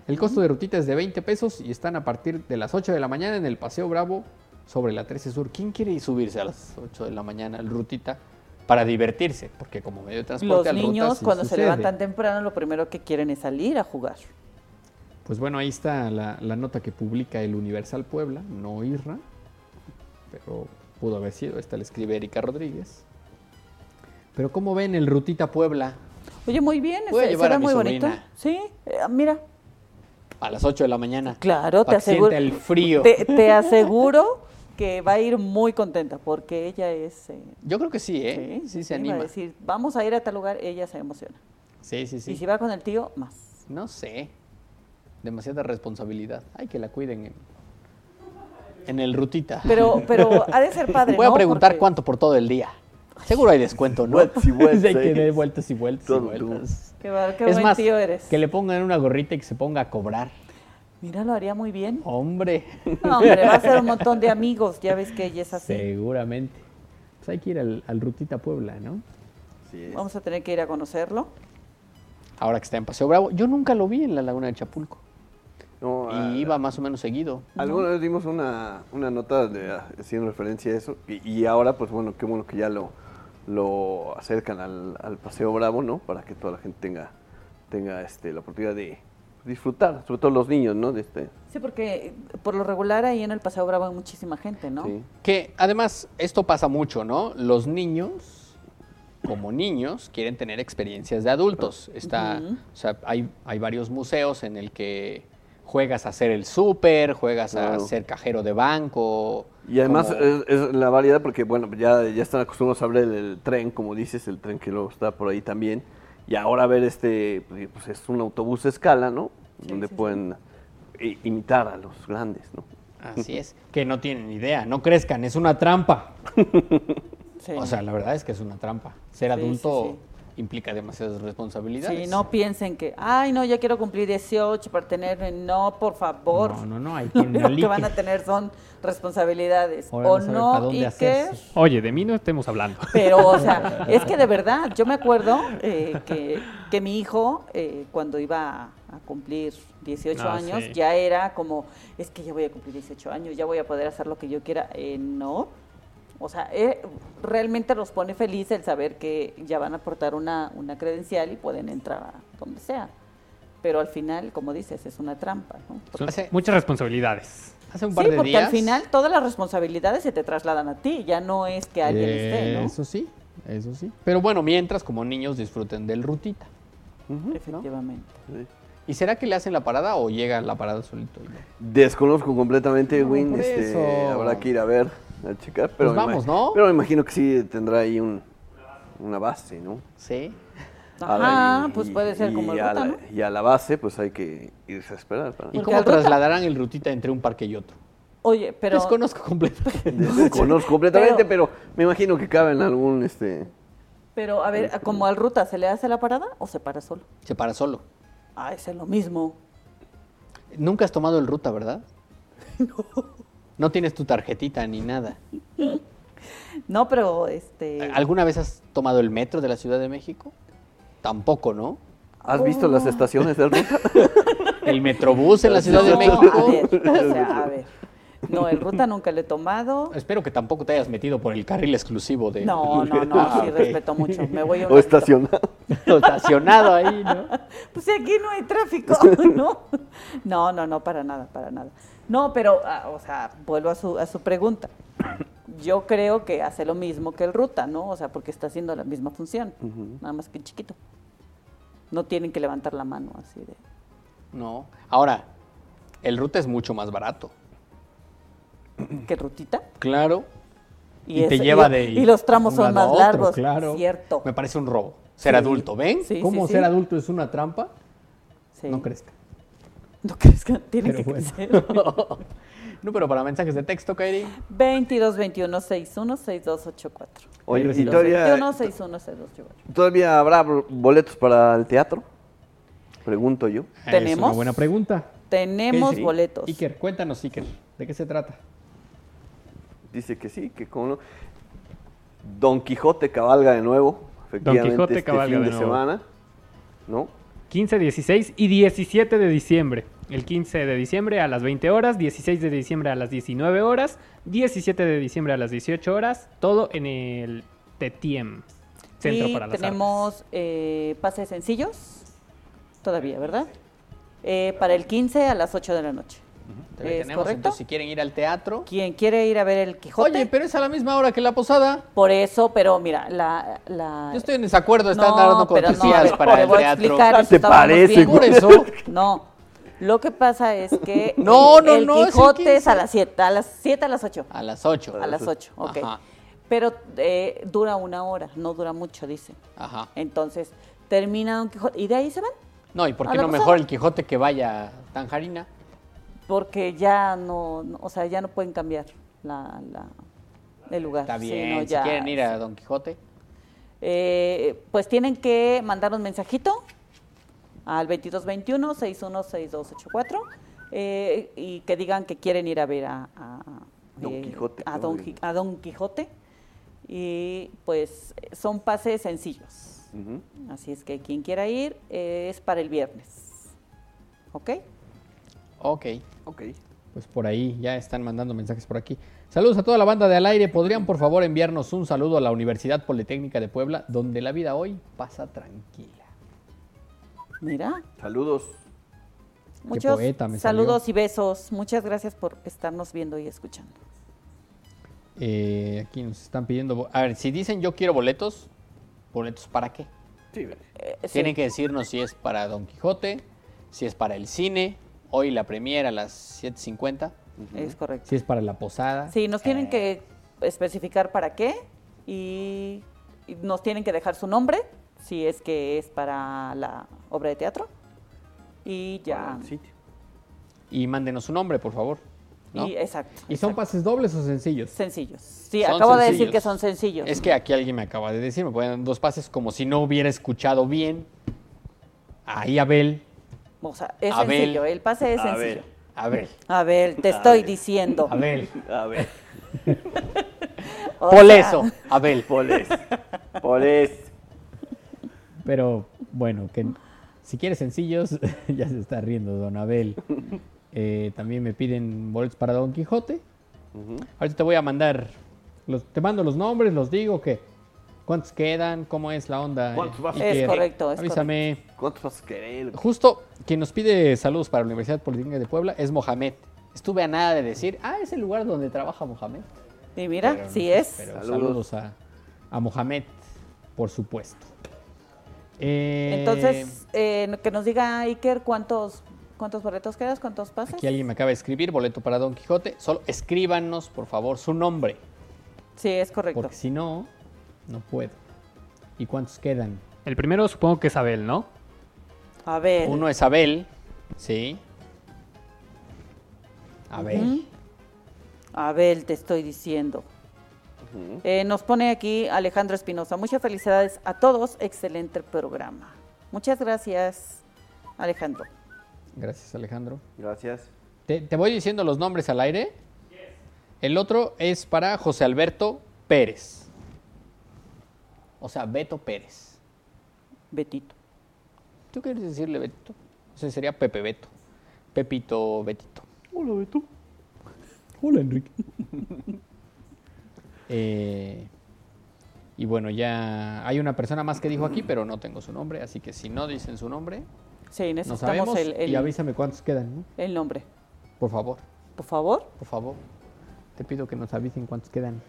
El costo de Rutita es de 20 pesos y están a partir de las 8 de la mañana en el Paseo Bravo sobre la 13 Sur. ¿Quién quiere subirse a las 8 de la mañana al Rutita para divertirse? Porque como medio de transporte Los al Ruta niños sí cuando se levantan temprano lo primero que quieren es salir a jugar. Pues bueno, ahí está la, la nota que publica el Universal Puebla, no Irra, pero pudo haber sido, esta la escribe Erika Rodríguez. Pero ¿cómo ven el Rutita Puebla Oye, muy bien, llevar será a mi muy bonito. Sí, eh, mira, a las 8 de la mañana? claro, te aseguro. el frío. Te, te aseguro que va a ir muy contenta porque ella es. eh, Yo creo que sí, ¿eh? Sí, se va a anima. decir, vamos a ir a tal lugar, ella se emociona. Sí, sí, sí. Y si va con el tío, más. No sé. Demasiada responsabilidad. Hay que la cuiden en, en el Rutita. Pero, pero ha de ser padre. Voy a preguntar Porque- cuánto por todo el día. Seguro hay descuento, ¿no? Vueltas y vueltas, Hay que ¿eh? dar vueltas y vueltas y. Qué, es buen más, tío eres. que le pongan una gorrita y que se ponga a cobrar. Mira, lo haría muy bien. Hombre. No, hombre, va a ser un montón de amigos. Ya ves que ella es así. Seguramente. Pues hay que ir al, al Rutita Puebla, ¿no? Sí, es. Vamos a tener que ir a conocerlo. Ahora que está en Paseo Bravo. Yo nunca lo vi en la Laguna de Chapulco. No, ah, Y iba más o menos seguido. Alguna vez dimos una, una nota de, haciendo referencia a eso y, y ahora pues bueno, qué bueno que ya lo, lo acercan al, al Paseo Bravo, ¿no? Para que toda la gente tenga, tenga este, la oportunidad de disfrutar, sobre todo los niños, ¿no? De este, Sí, porque por lo regular ahí en el Paseo Bravo hay muchísima gente, ¿no? sí. Que además esto pasa mucho, ¿no? Los niños, como niños, quieren tener experiencias de adultos. Está, o sea, hay, hay varios museos en el que juegas a hacer el súper, juegas a ser cajero de banco. Y además como- es, es la variedad porque, bueno, ya, ya están acostumbrados a ver el, el tren, como dices, el tren que luego está por ahí también. Y ahora ver este, pues pues, es un autobús de escala, ¿no? Donde sí, pueden i- imitar a los grandes, ¿no? Así es, que no tienen idea, no crezcan, es una trampa. Sí. O sea, la verdad es que es una trampa. Ser Sí, sí, adulto sí. Implica demasiadas responsabilidades. Sí, no piensen que, ay, no, ya quiero cumplir 18 para tener, no, por favor. No, no, no, hay Lo quien único que van a tener son responsabilidades. Ahora o no y que... hacerse. Oye, de mí no estemos hablando. Pero, o sea, es que de verdad, yo me acuerdo eh, que, que mi hijo, eh, cuando iba a cumplir 18 Ah, años, sí. ya era como, es que ya voy a cumplir 18 años, ya voy a poder hacer lo que yo quiera. Eh, no. O sea, eh, realmente los pone feliz el saber que ya van a aportar una, una credencial y pueden entrar a donde sea. Pero al final, como dices, es una trampa, ¿no? Hace- muchas responsabilidades. Hace un par Sí, de porque días. al final todas las responsabilidades se te trasladan a ti, ya no es que alguien esté, ¿no? Eso sí, eso sí. Pero bueno, mientras como niños disfruten del rutita. Efectivamente. Sí. ¿Y será que le hacen la parada o llega la parada solito? Desconozco completamente, No, Win. Este, habrá que ir a ver, a checar. Pero Pues me vamos, ¿no? Pero me imagino que sí tendrá ahí un, una base, ¿no? Sí. Ajá, y- pues puede ser y como el a ruta, la, ¿no? Y a la base, pues hay que irse a esperar. para- ¿Y cómo ruta- trasladarán el rutita entre un parque y otro? Oye, pero Desconozco completamente. Desconozco completamente, Pero- pero, me imagino que cabe en algún, este... pero a ver, como al ruta se le hace la parada o se para solo? Se para solo. Ah, es lo mismo. Nunca has tomado el ruta, ¿verdad? No. No tienes tu tarjetita ni nada. No, pero este ¿Alguna vez has tomado el metro de la Ciudad de México? Tampoco, ¿no? ¿Has visto las estaciones del ruta? El metrobús en la Ciudad de no, México. a ver, o sea, a ver. No, el ruta nunca le he tomado. Espero que tampoco te hayas metido por el carril exclusivo de. No, no, no, Ah, sí respeto mucho. Me voy a ¿O estacionado? Estacionado ahí, ¿no? Pues si aquí no hay tráfico, ¿no? No, no, no, para nada, para nada. No, pero, ah, o sea, vuelvo a su, a su pregunta. Yo creo que hace lo mismo que el ruta, ¿no? O sea, porque está haciendo la misma función, nada más que en chiquito. No tienen que levantar la mano así de... No. Ahora, el ruta es mucho más barato. ¿Qué rutita? Claro. Y, te lleva y- de. Y los tramos son más otro, largos. Claro. Cierto. Me parece un robo. Ser Sí. adulto, ¿ven? Sí, ¿Cómo sí, ser adulto es una trampa? Sí. No crezca. No crees que tiene Pero que bueno. crecer. Número para mensajes de texto, Kairi. 22 21 61 6284. Oye, y 22 todavía, 21 61 6284. todavía habrá boletos para el teatro. Pregunto yo. Es ¿Tenemos? una buena pregunta. Tenemos Sí. boletos. Iker, cuéntanos, Iker. ¿De qué se trata? Dice que sí, que como no. Don Quijote cabalga de nuevo. Efectivamente, Quijote este cabalga fin de de, nuevo. semana. ¿No? 15, 16 y 17 de diciembre. El 15 de diciembre a las 20 horas, 16 de diciembre a las 19 horas, 17 de diciembre a las 18 horas, todo en el TTM, Centro y para las tenemos eh, pases sencillos, todavía, ¿verdad? Eh, para el 15 a las 8 de la noche. Todavía ¿Es tenemos, correcto? entonces, si quieren ir al teatro. Quien quiere ir a ver el Quijote, Oye, pero es a la misma hora que la posada. por eso, pero mira, la... la Yo estoy en desacuerdo, están No, dando no, cortesías para el voy a teatro. explicar, ¿Te parece. Por eso. No, lo que pasa es que No, el, no, el no, es el Quijote es, 15. a las 7, a las 7 a las 8. A las 8. A las 8, ok. Ajá. Pero eh, dura una hora, no dura mucho, dice. Ajá. Entonces, termina Don Quijote y de ahí se van, No, ¿y por ¿A qué no mejor el Quijote que vaya a Tanjarina? Porque ya no, no- o sea, ya no pueden cambiar la, la- el lugar. Está Sí, bien, no, si ya- quieren ir a Don Quijote. Eh, pues tienen que mandar un mensajito al 2221-616284 eh, y que digan que quieren ir a ver a, a- Don eh, Quijote, a Don, a Don Quijote. Y pues son pases sencillos. Así es que quien quiera ir eh, es para el viernes. ¿Ok? Ok. Ok. Pues por ahí ya están mandando mensajes por aquí. Saludos a toda la banda de Al Aire. ¿Podrían por favor enviarnos un saludo a la Universidad Politécnica de Puebla, donde la vida hoy pasa tranquila? Mira, Saludos. muchos poeta me saludos salió. y besos. Muchas gracias por estarnos viendo y escuchando. Eh, aquí nos están pidiendo... A ver, si dicen yo quiero boletos, ¿boletos para qué? Sí, Eh, sí. Tienen que decirnos si es para Don Quijote, si es para el cine, hoy la premiera a las 7.50, Es correcto. si es para la posada. Sí, nos tienen Eh, que especificar para qué y, y nos tienen que dejar su nombre, si es que es para la obra de teatro. Y ya. Sitio. Y mándenos su nombre, por favor. ¿no? Y, exacto. ¿Y son pases dobles o sencillos? sencillos. Sí, Son acabo de decir que son sencillos. Es que aquí alguien me acaba de decir, me ponen dos pases como si no hubiera escuchado bien. Ahí Abel, O sea, es Abel. sencillo, el pase es A sencillo. ver. Abel, A ver, te estoy diciendo. Abel. A ver. O Por sea, eso, Abel. Poles. Poles. Pero bueno, que si quieres sencillos, ya se está riendo Don Abel. Eh, también me piden boletos para Don Quijote. Ujú. Ahorita te voy a mandar, los, te mando los nombres, los digo, que ¿Cuántos quedan? ¿Cómo es la onda? ¿Cuántos vas a Iker? Es correcto, es Avísame. ¿Cuántos vas a querer? Justo quien nos pide saludos para la Universidad Politécnica de Puebla es Mohamed. Estuve a nada de decir, ah, es el lugar donde trabaja Mohamed. Y mira, Pero sí es. Pero Saludos. saludos, a, a Mohamed, por supuesto. Eh, Entonces, eh, que nos diga Iker cuántos cuántos boletos quedas, cuántos pases. Aquí alguien me acaba de escribir, boleto para Don Quijote. Solo escríbanos, por favor, su nombre, Sí, es correcto. porque si no, no puedo. ¿Y cuántos quedan? El primero supongo que es Abel, ¿no? A ver. Uno es Abel, ¿sí? Abel. Abel, te estoy diciendo. Eh, nos pone aquí Alejandro Espinosa. Muchas felicidades a todos. Excelente programa. Muchas gracias, Alejandro. Gracias, Alejandro. Gracias. ¿Te, te voy diciendo los nombres al aire? El otro es para José Alberto Pérez. O sea, Beto Pérez. Betito. ¿Tú quieres decirle Betito? Ese sería Pepe Beto. Pepito Betito. Hola, Beto. Hola, Enrique. Eh, y bueno, ya hay una persona más que dijo aquí, pero no tengo su nombre, así que si no dicen su nombre, Sí, no necesitamos sabemos. el, el- Y avísame cuántos quedan, ¿no? el nombre. Por favor, Por favor. por favor. Te pido que nos avisen cuántos quedan.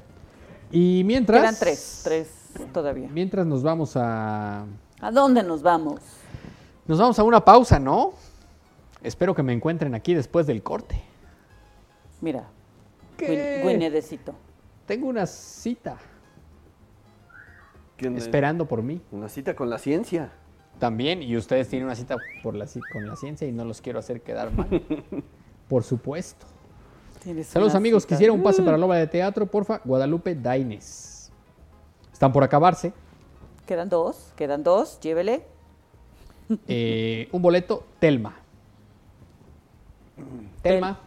Y mientras... Quedan tres, tres todavía. Mientras nos vamos a... ¿A dónde nos vamos? Nos vamos a una pausa, ¿no? Espero que me encuentren aquí después del corte. Mira, Gwynedecito. tengo una cita esperando por mí. Una cita con la ciencia. También, y ustedes tienen una cita por la, ci- con la ciencia y no los quiero hacer quedar mal. por supuesto. Saludos amigos, cita. quisiera un pase para la obra de teatro, porfa. Guadalupe Daines. Están por acabarse. Quedan dos, quedan dos, llévele. Eh, un boleto, Telma. Telma.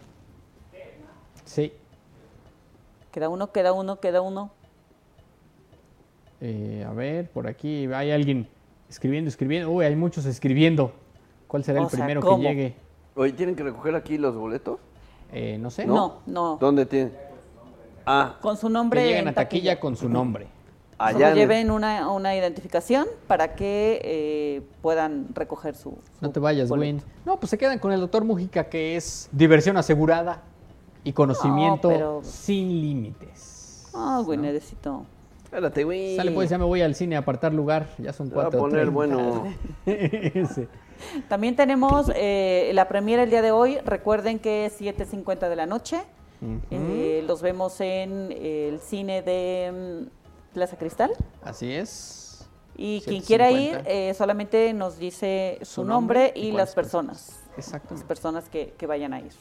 Sí. Queda uno, queda uno, queda uno. Eh, a ver, por aquí hay alguien escribiendo, escribiendo. Uy, hay muchos escribiendo. ¿Cuál será el sea, primero ¿cómo? que llegue? Oye, ¿tienen que recoger aquí los boletos? Eh, no sé. No, no. ¿Dónde tienen? Ah, Con su Que nombre lleguen en a taquilla con su nombre. Allá. Lleven una, una identificación para que eh, puedan recoger su. No su te vayas, boleto. Win. No, pues se quedan con el doctor Mujica, que es diversión asegurada y conocimiento No, pero- sin límites. Ah, güey, necesito. Espérate, güey. Sale pues, ya me voy al cine a apartar lugar. Ya son Se va a cuatro. poner bueno. Sí. También tenemos eh, la premiera el día de hoy. Recuerden que es 7.50 de la noche. Eh, los vemos en el cine de mm, Plaza Cristal. Así es. Y quien 7:50. quiera ir, eh, solamente nos dice su, Su nombre, nombre y las personas. Las Exactamente. personas que, que vayan a ir.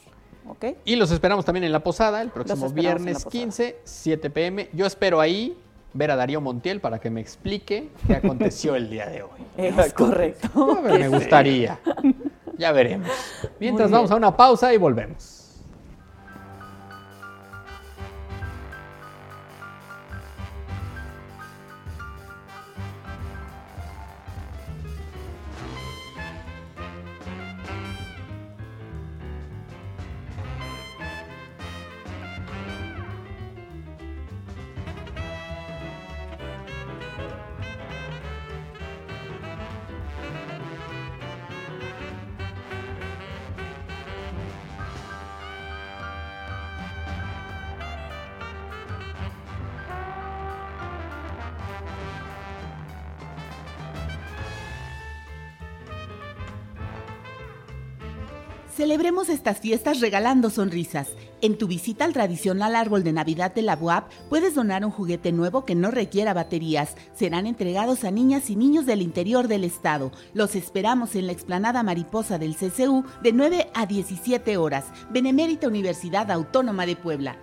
¿Ok? Y los esperamos también en la posada el próximo viernes la posada. 15, 7 pm. Yo espero ahí ver a Darío Montiel para que me explique qué aconteció el día de hoy. Es correcto. A ver, me gustaría. Ya veremos. Mientras vamos a una pausa y volvemos. Estas fiestas regalando sonrisas. En tu visita al tradicional árbol de Navidad de la BUAP puedes donar un juguete nuevo que no requiera baterías. Serán entregados a niñas y niños del interior del estado. Los esperamos en la explanada mariposa del CCU de 9 a 17 horas. Benemérita Universidad Autónoma de Puebla.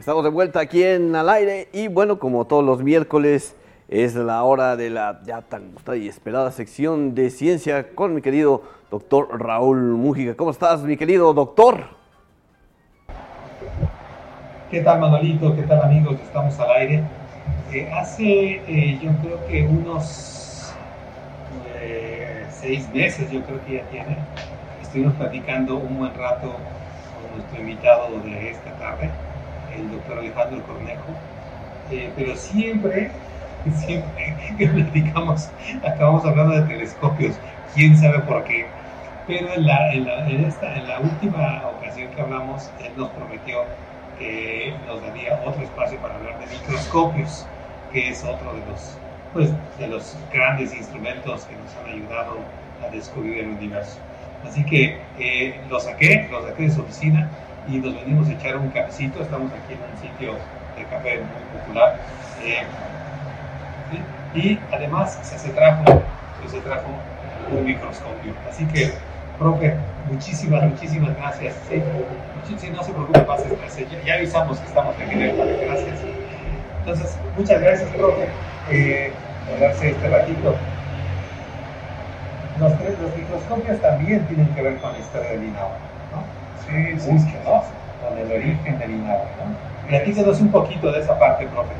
Estamos de vuelta aquí en Al Aire y bueno, como todos los miércoles es la hora de la ya tan gustada y esperada sección de ciencia con mi querido doctor Raúl Mújica. ¿Cómo estás, mi querido doctor? ¿Qué tal, Manolito? ¿Qué tal, amigos? Estamos al aire. Eh, hace, eh, yo creo que unos eh, seis meses, yo creo que ya tiene, estuvimos platicando un buen rato con nuestro invitado de esta tarde, el doctor Alejandro Cornejo, eh, pero siempre, siempre que platicamos, acabamos hablando de telescopios, quién sabe por qué. Pero en la, esta, en la última ocasión que hablamos, él nos prometió que nos daría otro espacio para hablar de microscopios, que es otro de los, pues, de los grandes instrumentos que nos han ayudado a descubrir el universo. Así que eh, lo saqué, lo saqué de su oficina y nos venimos a echar un cafecito. Estamos aquí en un sitio de café muy popular. Eh, y además se, trajo, se trajo un microscopio. Así que, profe, muchísimas, muchísimas gracias. Sí, muchísimas, no se preocupe, pase. Ya, ya avisamos que estamos en. Gracias. Entonces, muchas gracias, profe, eh, por darse este ratito. Los, los microscopios también tienen que ver con la historia del INAO. Sí, sí. ¿no? Con el origen del INAO, ¿no? Platícanos un poquito de esa parte, profe.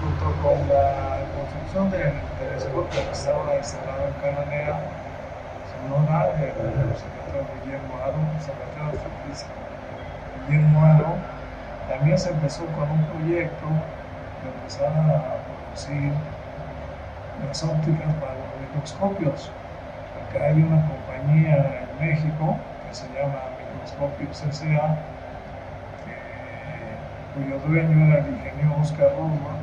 junto con la construcción del telescopio que estaba instalado en Cananea, Sonora, el secretario Guillermo Aro, secretario de Guillermo Aro, también se empezó con un proyecto de empezar a producir las ópticas para los microscopios. Acá hay una compañía en México que se llama Microscopios S.A., que- cuyo dueño era el ingeniero Oscar Roma,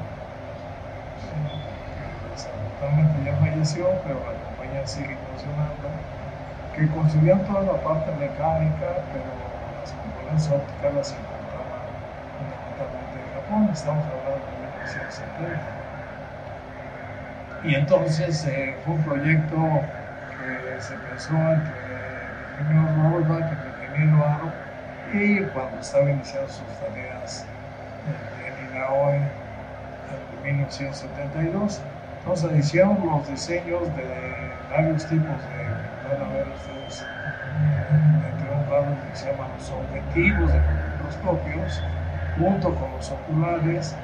que desafortunadamente ya falleció, pero la compañía sigue funcionando, que construían toda la parte mecánica, pero las componentes ópticas las importaban fundamentalmente de Japón, estamos hablando de 1970. Y entonces eh, fue un proyecto que se empezó entre el ingeniero y cuando estaba iniciando sus tareas en INAOE en 1972. Entonces hicieron los diseños de varios tipos de, van a ver ustedes, entre un lado que se llaman los objetivos de los microscopios, junto con los oculares,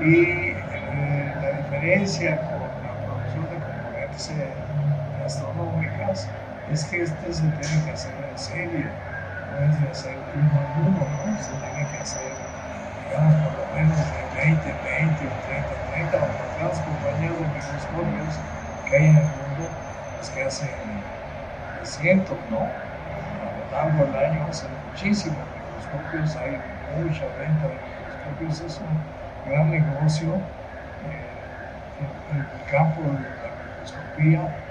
y eh, la diferencia con la producción de componentes eh, astronómicas es que este se tiene que hacer en serie, no es de hacer uno a uno, ¿no? se tiene que hacer digamos, por lo menos de 20, 20 o 30, 30, o las compañías de microscopios que hay en el mundo, pues que hacen cientos, ¿no? A lo largo del año hacen muchísimos microscopios, hay mucha venta de microscopios, es un gran negocio eh, en, en el campo de la microscopía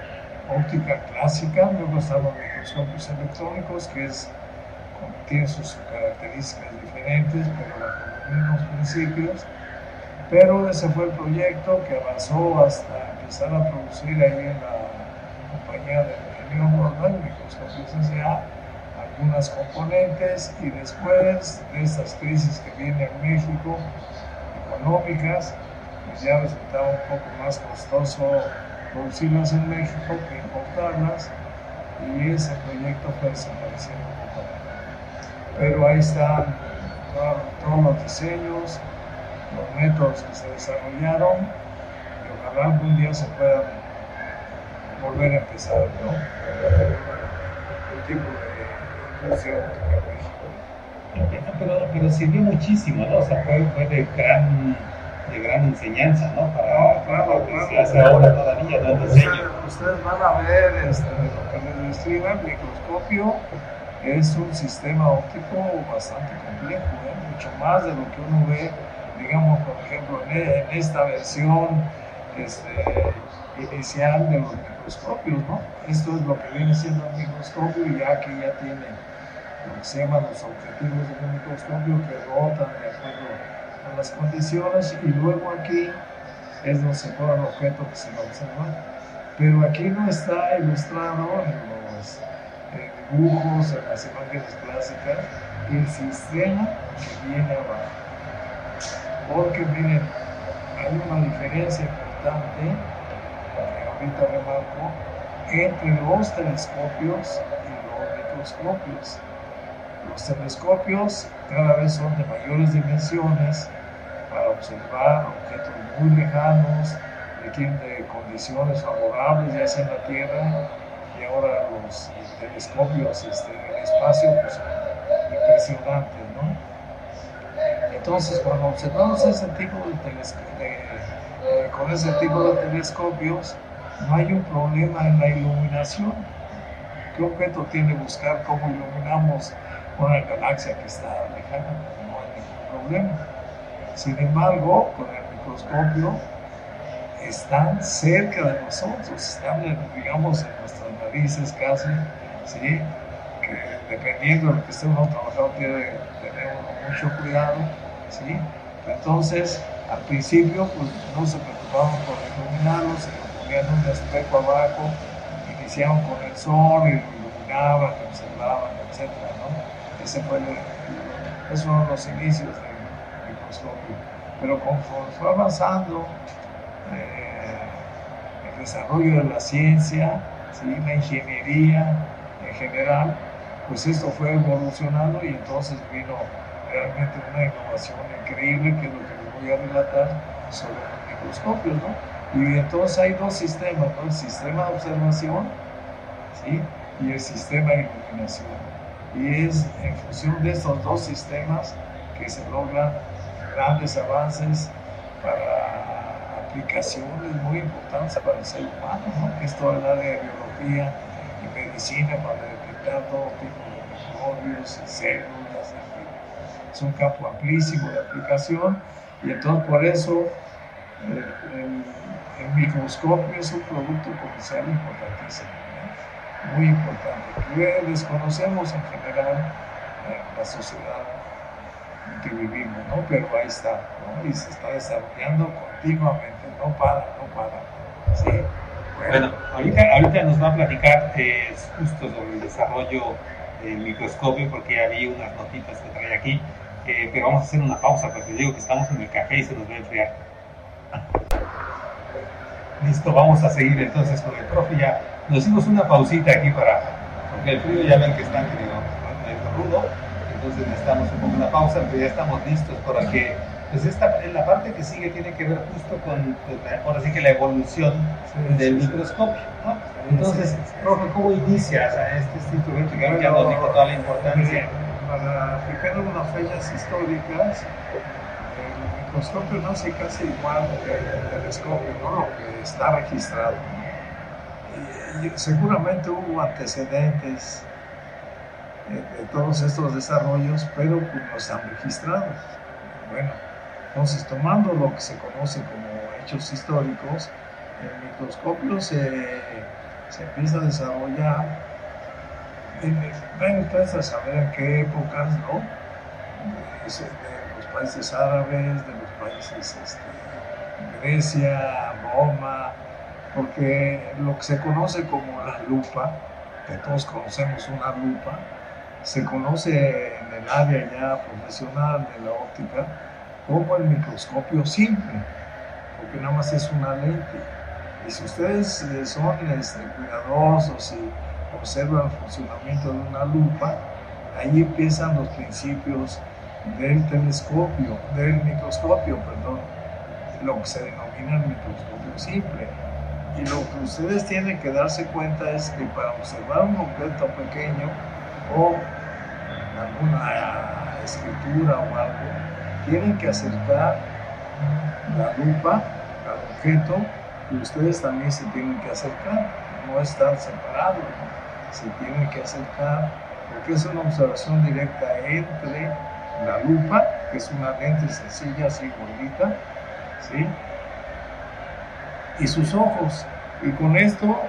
óptica clásica, luego están los microscopios electrónicos, que es tiene sus características diferentes, pero bajo los mismos principios. Pero ese fue el proyecto que avanzó hasta empezar a producir ahí en la compañía de ingeniero Bornal, Microscopios S.A., algunas componentes y después de estas crisis que vienen en México, económicas, pues ya resultaba un poco más costoso producirlas en México que importarlas y ese proyecto fue poco pero ahí están todos, todos los diseños, los métodos que se desarrollaron y ojalá algún día se puedan volver a empezar ¿no? el tipo de óptica en México. Pero, pero sirvió muchísimo, ¿no? O sea, fue, fue de, gran, de gran enseñanza, ¿no? Para, No, claro, que claro, se hace claro. ahora todavía. Ustedes, ustedes van a ver este, lo que les describa el microscopio es un sistema óptico bastante complejo, ¿eh? mucho más de lo que uno ve, digamos, por ejemplo, en, e- esta versión este, inicial de los microscopios, ¿no? Esto es lo que viene siendo el microscopio y ya que ya tiene lo que se llaman los objetivos del microscopio que rotan de acuerdo a las condiciones y luego aquí es donde se pone el objeto que se va a observar. Pero aquí no está ilustrado en los, dibujos, en las imágenes clásicas, el sistema que viene abajo. Porque miren, hay una diferencia importante, ahorita remarco, entre los telescopios y los microscopios. Los telescopios cada vez son de mayores dimensiones observar objetos muy lejanos, requieren de condiciones favorables, ya sea en la Tierra y ahora los telescopios este, en el espacio pues, impresionantes. ¿no? Entonces, cuando observamos ese tipo de telescopios, con ese tipo de telescopios, no hay un problema en la iluminación. ¿Qué objeto tiene buscar cómo iluminamos una galaxia que está lejana? No hay ningún problema. Sin embargo, con el microscopio están cerca de nosotros, están, digamos, en nuestras narices casi, ¿sí? que dependiendo de lo que esté uno trabajando, tiene que tener mucho cuidado. ¿sí? Entonces, al principio, pues no se preocupaban por iluminarlos, se ponían un espejo abajo, iniciaban con el sol y iluminaban, observaban, etc. ¿no? Ese fue el, esos fueron los inicios microscopio. Pero conforme fue avanzando, eh, el desarrollo de la ciencia, ¿sí? la ingeniería en general, pues esto fue evolucionando y entonces vino realmente una innovación increíble que es lo que les voy a relatar sobre los microscopios, ¿no? Y entonces hay dos sistemas, ¿no? El sistema de observación ¿sí? y el sistema de iluminación. Y es en función de estos dos sistemas que se logran grandes avances para aplicaciones muy importantes para el ser humano, ¿no? que es toda el área de biología y medicina para detectar todo tipo de microbios, células. Es un campo amplísimo de aplicación y entonces por eso el, el, el microscopio es un producto comercial importantísimo, ¿no? muy importante, que desconocemos en general en la sociedad que vivimos, ¿no? pero ahí está, ¿no? y se está desarrollando continuamente, no para, no para. ¿sí? Bueno, ahorita, ahorita nos va a platicar eh, justo sobre el desarrollo del microscopio, porque vi unas notitas que trae aquí, eh, pero vamos a hacer una pausa porque digo que estamos en el café y se nos va a enfriar. Listo, vamos a seguir entonces con el profe. Ya nos hicimos una pausita aquí para, porque el frío ya ven que está medio rudo, entonces necesitamos un poco una pausa, pero ya estamos listos para que, pues esta, la parte que sigue tiene que ver justo con, pues, ahora sí que la evolución del microscopio, ¿no? Entonces, profe, ¿cómo inicias a este instrumento que ahora ya nos dijo toda la importancia? Para fijar unas fechas históricas, el microscopio nace casi igual que el telescopio, ¿no? lo que está registrado. Y, y seguramente hubo antecedentes de, de, todos estos desarrollos, pero pues no están registrados. Bueno, entonces tomando lo que se conoce como hechos históricos, el microscopio se, se empieza a desarrollar. Ustedes a saber en qué épocas, ¿no? De, de los países árabes, de los países este, Grecia, Roma, porque lo que se conoce como la lupa, que todos conocemos una lupa, se conoce en el área ya profesional de la óptica como el microscopio simple, porque nada más es una lente. Y si ustedes son este, cuidadosos y observan el funcionamiento de una lupa, ahí empiezan los principios del telescopio, del microscopio, perdón, lo que se denomina el microscopio simple. Y lo que ustedes tienen que darse cuenta es que para observar un objeto pequeño o alguna escritura o algo, tienen que acercar la lupa al objeto y ustedes también se tienen que acercar, no están separados, se tienen que acercar porque es una observación directa entre la lupa, que es una lente sencilla, así gordita, ¿sí? y sus ojos. Y con esto,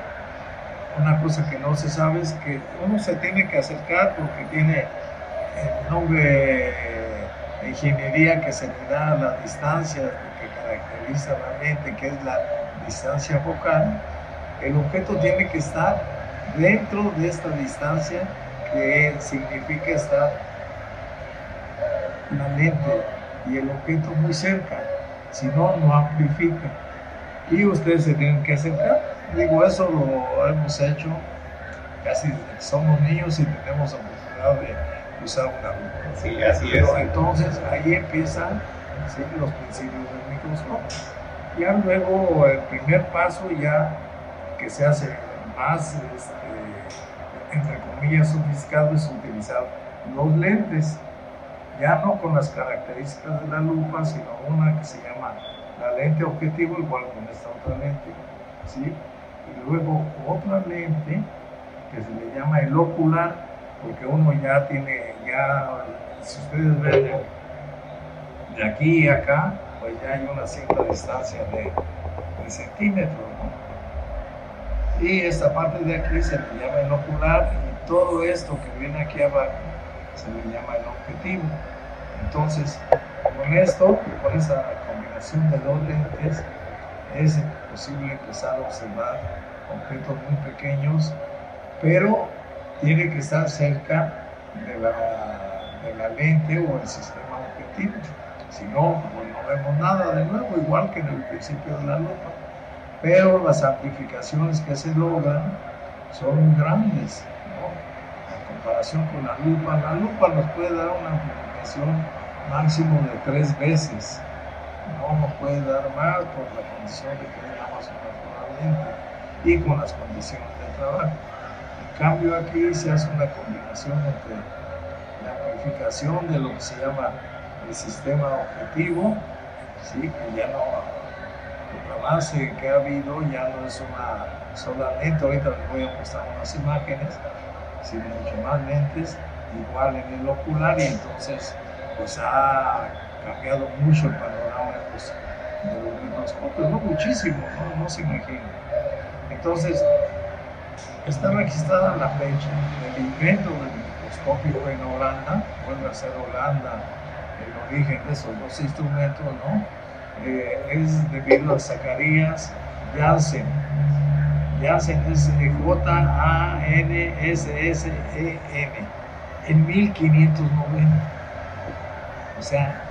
una cosa que no se sabe es que uno se tiene que acercar porque tiene el nombre de ingeniería que se le da a la distancia que caracteriza la mente, que es la distancia focal, el objeto tiene que estar dentro de esta distancia que significa estar la lente y el objeto muy cerca, si no, no amplifica. Y ustedes se tienen que acercar. Digo, eso lo hemos hecho casi desde que somos niños y tenemos oportunidad de usar una lupa. Sí, así Pero es. entonces ahí empiezan ¿sí? los principios del microscopio. Ya luego el primer paso ya que se hace más, este, entre comillas, sofisticado es utilizar los lentes, ya no con las características de la lupa, sino una que se llama la lente objetivo, igual con esta otra lente, ¿sí? Y luego otra lente que se le llama el ocular, porque uno ya tiene, ya, si ustedes ven de, aquí y acá, pues ya hay una cierta distancia de, de centímetros, ¿no? Y esta parte de aquí se le llama el ocular y todo esto que viene aquí abajo se le llama el objetivo. Entonces, con esto, con esa combinación de dos lentes, es posible empezar a observar objetos muy pequeños, pero tiene que estar cerca de la, de la lente o el sistema objetivo. Si no, pues no vemos nada de nuevo, igual que en el principio de la lupa. Pero las amplificaciones que se logran son grandes, ¿no? En comparación con la lupa, la lupa nos puede dar una amplificación máximo de tres veces. No nos puede dar más por la condición de que tengamos una lente y con las condiciones de trabajo. Cambio aquí se hace una combinación entre la amplificación de lo que se llama el sistema objetivo, ¿sí? que ya no, el avance que ha habido ya no es una sola lente, ahorita les voy a mostrar unas imágenes, sino mucho más lentes, igual en el ocular y entonces pues ha cambiado mucho el panorama de los microscopios, no muchísimo, no, no se imagina. Entonces, está registrada la fecha del invento del microscopio en Holanda, vuelve a ser Holanda el origen de esos dos instrumentos, ¿no? Eh, es debido a Zacarías Janssen. Janssen es J-A-N-S-S-E-N en 1590. O sea,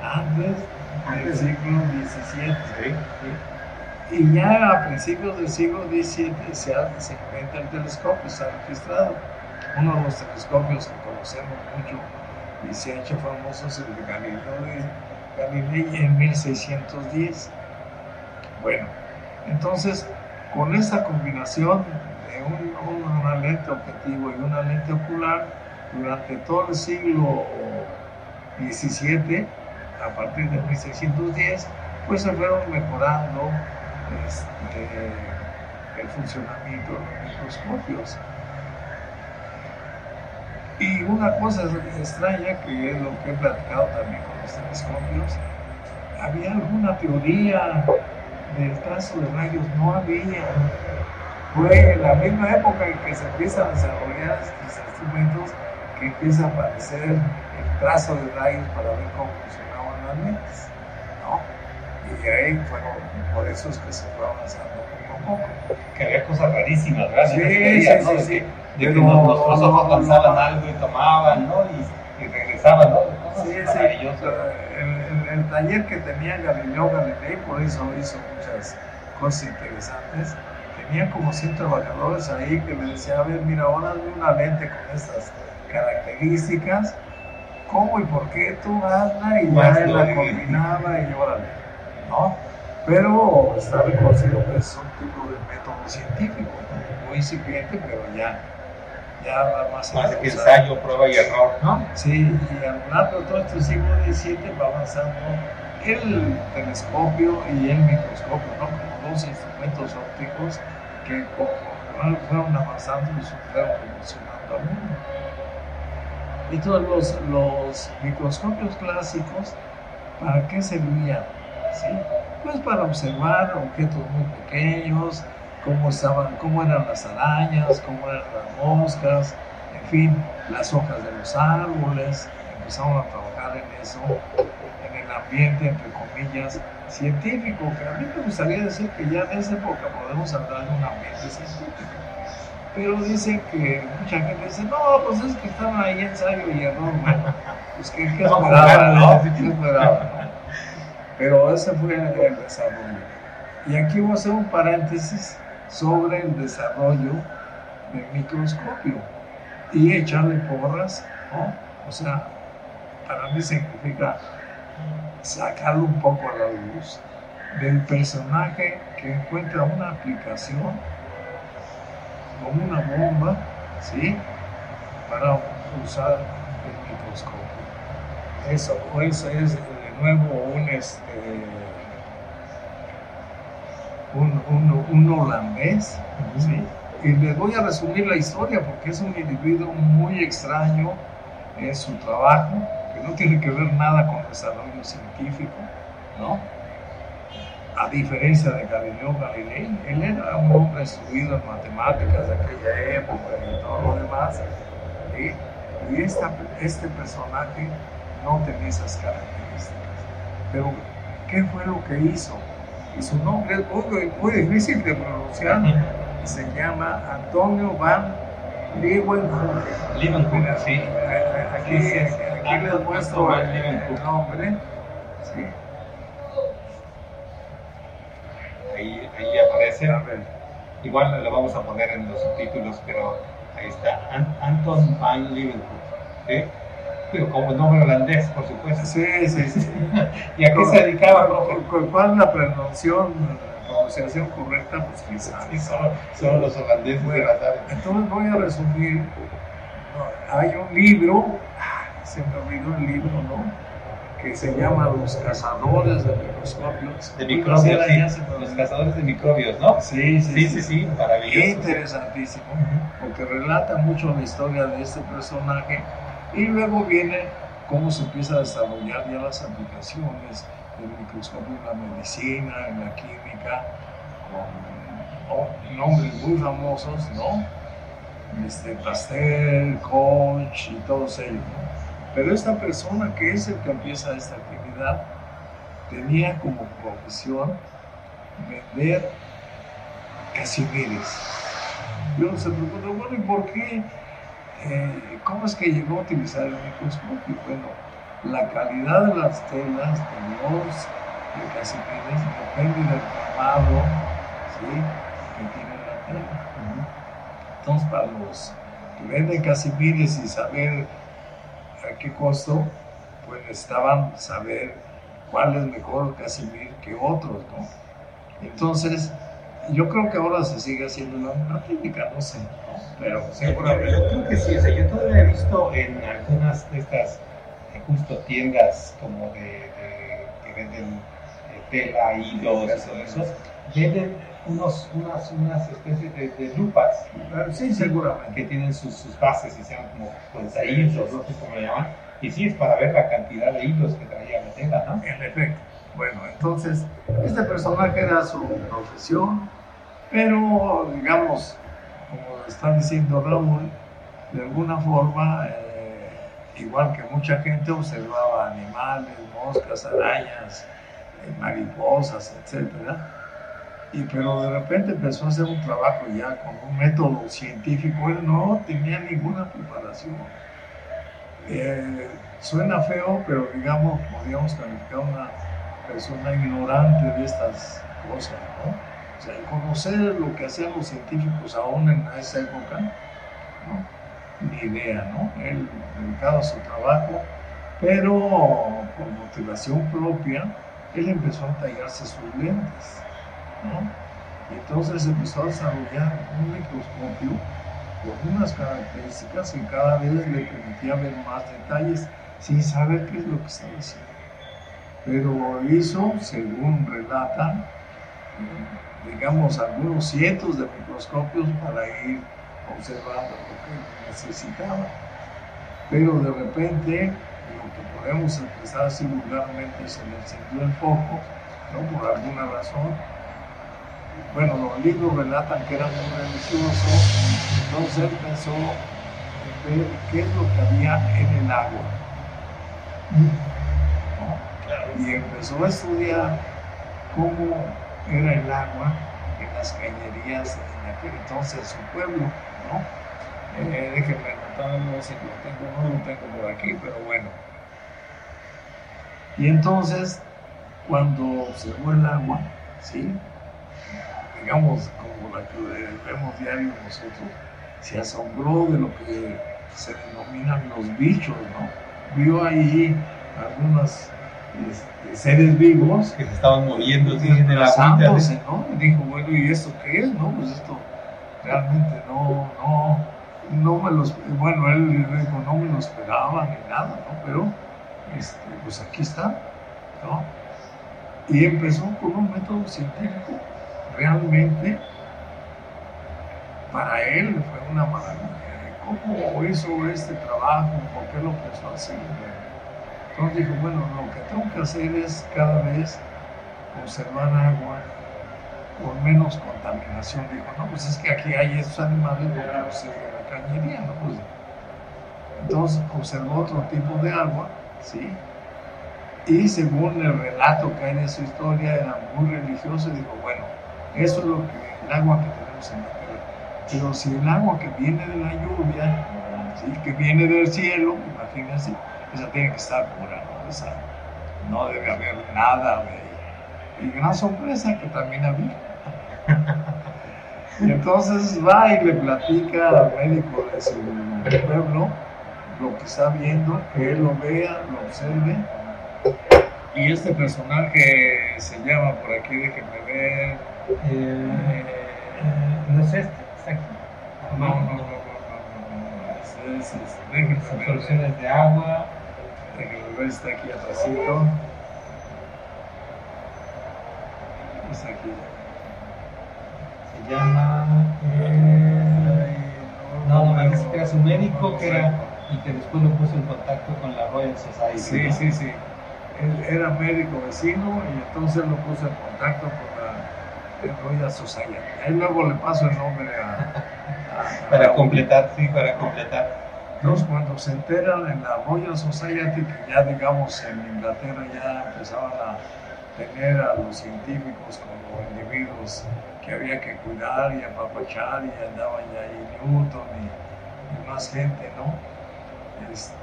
antes del siglo XVII. Y ya a principios del siglo XVII se, se inventa el telescopio, se ha registrado. Uno de los telescopios que conocemos mucho y se ha hecho famoso es el de Galileo de Galilei en 1610. Bueno, entonces con esta combinación de un- una lente objetivo y una lente ocular, durante todo el siglo XVII, a partir de 1610, pues se fueron mejorando este, el funcionamiento de los microscopios. Y una cosa extraña, que es lo que he platicado también con los telescopios, había alguna teoría del trazo de rayos, no había. Fue en la misma época en que se empiezan a desarrollar estos instrumentos que empieza a aparecer el trazo de rayos para ver cómo funcionaban las lentes. Y ahí fueron, por eso es que se fue avanzando poco a poco. Que había cosas rarísimas, ¿verdad? Sí, sí, ¿no? sí, De que- De que los filósofos lanzaban algo y tomaban, ¿no? Y, y regresaban, ¿no? Cosas Sí, maravillosas. El, el- el taller que tenía Galileo Galilei, por eso hizo muchas cosas interesantes. Tenía como 100 trabajadores ahí que le decía, a ver, mira, ahora hazme una lente con estas características. ¿Cómo y por qué tú hazla? Y ya él la combinaba y órale, ¿no? Pero está reconocido que es un tipo de método científico, muy incipiente, pero ya, ya va más Más que ensayo, prueba y error, ¿no? Sí, y a lo largo de todo este siglo XVII va avanzando el telescopio y el microscopio, ¿no? Como dos instrumentos ópticos que como fueron avanzando y fueron evolucionando al mundo. Y todos los, los microscopios clásicos, ¿para qué servían? ¿Sí? Pues para observar objetos muy pequeños, cómo, estaban, cómo eran las arañas, cómo eran las moscas, en fin, las hojas de los árboles, empezamos a trabajar en eso, en el ambiente, entre comillas, científico, que a mí me gustaría decir que ya en esa época podemos hablar de un ambiente científico. Pero dicen que mucha gente dice, no, pues es que estaban ahí ensayo y error. Bueno, pues que, ¿qué No. ¿Qué esperaba, no? Pero ese fue el desarrollo. Y aquí voy a hacer un paréntesis sobre el desarrollo del microscopio y echarle porras, ¿no? O sea, para mí significa sacarlo un poco a la luz del personaje que encuentra una aplicación como una bomba, ¿sí? Para usar el microscopio. Eso, eso es nuevo un, este, un, un- un holandés, ¿sí? Y les voy a resumir la historia porque es un individuo muy extraño en su trabajo, que no tiene que ver nada con desarrollo científico, ¿no? A diferencia de Galileo Galilei, él era un hombre instruido en matemáticas de aquella época y todo lo demás, ¿sí? y esta- este personaje no tenía esas características. Pero, ¿qué fue lo que hizo? Y su nombre es muy, difícil de pronunciar, se llama Antonio Van Leeuwenhoek. Sí. Aquí, Sí, sí, sí. aquí les muestro el, nombre. Ahí, ahí aparece. Igual lo vamos a poner en los subtítulos, pero ahí está. An- Anton van Leeuwenhoek. Pero como nombre holandés, por supuesto. Sí, sí, sí. ¿Y a qué se dedicaba, profe? ¿Cuál- ¿Cuál es la pronunciación, pronunciación correcta? Pues quién sabe. Sí, solo, solo los holandeses se Bueno, la saben. entonces voy a resumir. Hay un libro, ah, se me olvidó el libro, ¿no? Que se llama Los cazadores de microscopios. De microbios, sí. Los cazadores de microbios, ¿no? Sí, sí, Sí, sí, sí, maravilloso. Interesantísimo, porque relata mucho la historia de este personaje y luego viene cómo se empieza a desarrollar ya las aplicaciones del microscopio en la medicina, en la química, con nombres muy famosos, ¿no? Este, Pastel, Koch y todos ellos, ¿no? Pero esta persona que es el que empieza esta actividad tenía como profesión vender casimires. Yo se pregunto, bueno, ¿y por qué? Eh, ¿Cómo es que llegó a utilizar el microscopio? Bueno, la calidad de las telas de los de depende del grabado ¿sí? que tiene la tela. Entonces, para los que venden casimires y saber a qué costo, pues necesitaban saber cuál es mejor casimir que otros, ¿no? Entonces, yo creo que ahora se sigue haciendo la, la técnica, no sé, ¿no? pero Yo seguramente. creo que sí, o sea, yo todavía he visto en algunas de estas eh, justo tiendas como de, de- que venden eh, tela, hilos y todo eso, venden unos, unas, unas especies de, de lupas Sí, seguramente. que tienen sus, sus bases y se llaman como hilos, no sé cómo le llaman, y sí es para ver la cantidad de hilos que traía la tela, ¿no? En efecto. Bueno, entonces, este personaje era su profesión, pero, digamos, como está diciendo Raúl, de alguna forma, eh, igual que mucha gente, observaba animales, moscas, arañas, eh, mariposas, etcétera. Y, pero de repente empezó a hacer un trabajo ya con un método científico. Él no tenía ninguna preparación. Eh, suena feo, pero digamos, podríamos calificar una persona ignorante de estas cosas, ¿no? O sea, conocer lo que hacían los científicos aún en esa época. Ni idea, ¿no? Él dedicado a su trabajo, pero por motivación propia, él empezó a tallarse sus lentes, ¿no? Y entonces empezó a desarrollar un microscopio con unas características que cada vez le permitía ver más detalles sin saber qué es lo que estaba haciendo. Pero hizo, según relatan, eh, digamos, algunos cientos de microscopios para ir observando lo que necesitaba. Pero de repente, lo que podemos expresar así vulgarmente, se le encendió el foco, ¿no? por alguna razón. Bueno, los libros relatan que era muy religioso, entonces él pensó en ver qué es lo que había en el agua. ¿no? Y empezó a estudiar cómo era el agua en las cañerías en aquel entonces su pueblo, ¿no? Eh, déjenme anotarlo, si lo tengo, no lo tengo por aquí, pero bueno. Y entonces, cuando observó el agua, ¿sí? digamos, como la que vemos diario nosotros, se asombró de lo que se denominan los bichos, ¿no? Vio ahí algunos este, seres vivos que se estaban moviendo así en el ¿no? Y dijo, bueno, ¿y esto qué es? No, pues esto realmente no, no, no me los, bueno, él dijo, no me lo esperaba ni nada, ¿no? Pero, este, pues aquí está, ¿no? Y empezó con un método científico realmente para él fue una maravilla. ¿Cómo hizo este trabajo? ¿Por qué lo empezó a hacer? Entonces dijo, bueno, lo que tengo que hacer es cada vez conservar agua con menos contaminación. Dijo, no, pues es que aquí hay estos animales pues, de la cañería, ¿no? Pues, entonces observó otro tipo de agua, ¿sí? Y según el relato que hay de su historia, era muy religioso y dijo, bueno, eso es lo que, el agua que tenemos en la tierra. Pero si el agua que viene de la lluvia, ¿sí? que viene del cielo, imagínense, esa tiene que estar pura, ¿no? Esa, no debe haber nada de... Y gran sorpresa que también había. y entonces va y le platica al médico de su pueblo lo que está viendo, que él lo vea, lo observe. Y este personaje se llama por aquí, déjenme ver. Eh, no es este, está aquí. No, no, no, no, no, no. Es, es, es, déjenme ver. soluciones de agua. Déjenme ver, está aquí atrásito. Está aquí. Se llama. eh, no, no, me parece que era su médico que era, y que después lo puso en contacto con la Royal Society. Sí, ¿no? sí, sí. Él era médico vecino y entonces lo puso en contacto con la Royal Society. Ahí luego le paso el nombre a. a- Para completar, sí, para completar. Cuando se enteran en la Royal Society, que ya digamos en Inglaterra ya empezaban a tener a los científicos como individuos que había que cuidar y apapachar, y andaban ya ahí Newton y, y más gente, ¿no? Este,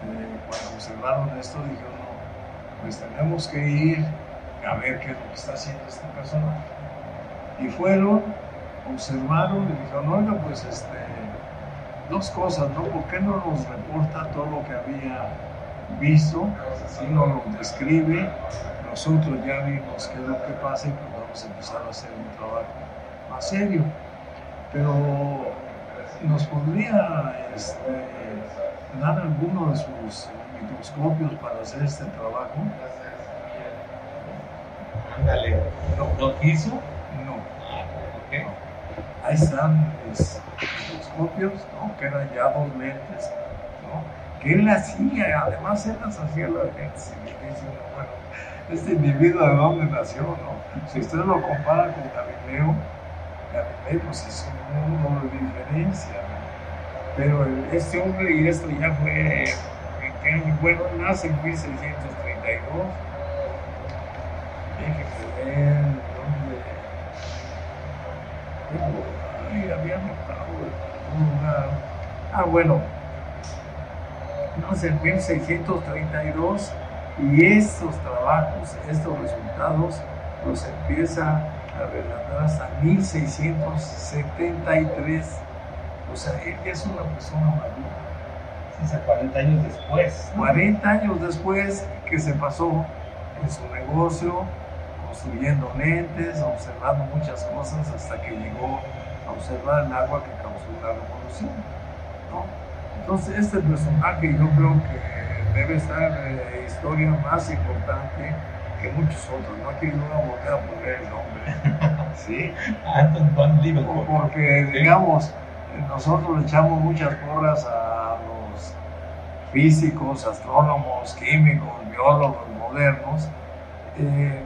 cuando observaron esto, dijeron, no, pues tenemos que ir a ver qué es lo que está haciendo esta persona. Y fueron, observaron y dijeron, oiga, pues este dos cosas, ¿no? ¿Por qué no nos reporta todo lo que había visto? Si no lo describe, nosotros ya vimos qué es lo que pasa y pues vamos a empezar a hacer un trabajo más serio. Pero nos podría este, dar alguno de sus microscopios para hacer este trabajo. Ándale. ¿Lo, quiso? No. Ok. Ahí están mis microscopios, ¿no? que eran ya dos lentes, ¿no? que él hacía, además él las hacía las lentes. Y dice bueno, este individuo de dónde nació, ¿no? Si usted lo compara con Galileo, Galileo pues es un mundo de diferencia, ¿no? Pero este hombre, y esto ya fue. Bueno, nace en 1632. Déjenme ver dónde. Ay, había notado Ah, bueno. Nace en 1632 y estos trabajos, estos resultados, los empieza a relatar hasta 1673. O sea, él es una persona madura. O sea, 40 años después. 40 años después que se pasó en su negocio, construyendo lentes, observando muchas cosas, hasta que llegó a observar el agua que la revolución. ¿no? Entonces, este personaje yo creo que debe estar en la historia más importante que muchos otros. No aquí no voy a volver a poner el nombre. ¿sí? Anton von Leeuwenhoek. Porque, digamos, nosotros le echamos muchas porras a los físicos, astrónomos, químicos, biólogos modernos. Eh,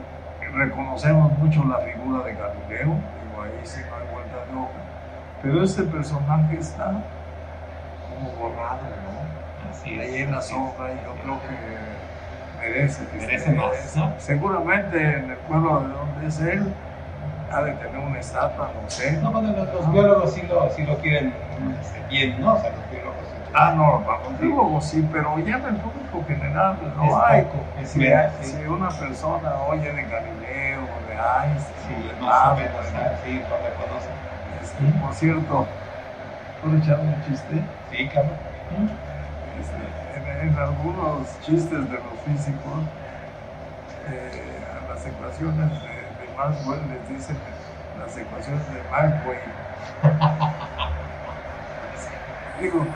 reconocemos mucho la figura de Galileo, digo, ahí sí no hay. Pero este personaje está como borrado, ¿no? Así Ahí es. en la sombra y yo creo que merece. que Merece más, ¿no? Seguramente en el pueblo de donde es él, ha de tener una estatua, no sé. No, bueno, los, los biólogos sí lo, sí lo quieren bien, ¿no? O sea, los biólogos. sí. Ah, no, vamos, biólogos sí, pero ya en el público general no hay. Si, si una persona oye de Galileo, de Einstein, Sí, de más o Babel, menos, ah, sí, lo reconocen. Por cierto, ¿puedo echar un chiste? Sí, claro. Este, en, en algunos chistes de los físicos, eh, a las ecuaciones de, de Maxwell les dicen las ecuaciones de Maxwell. Digo,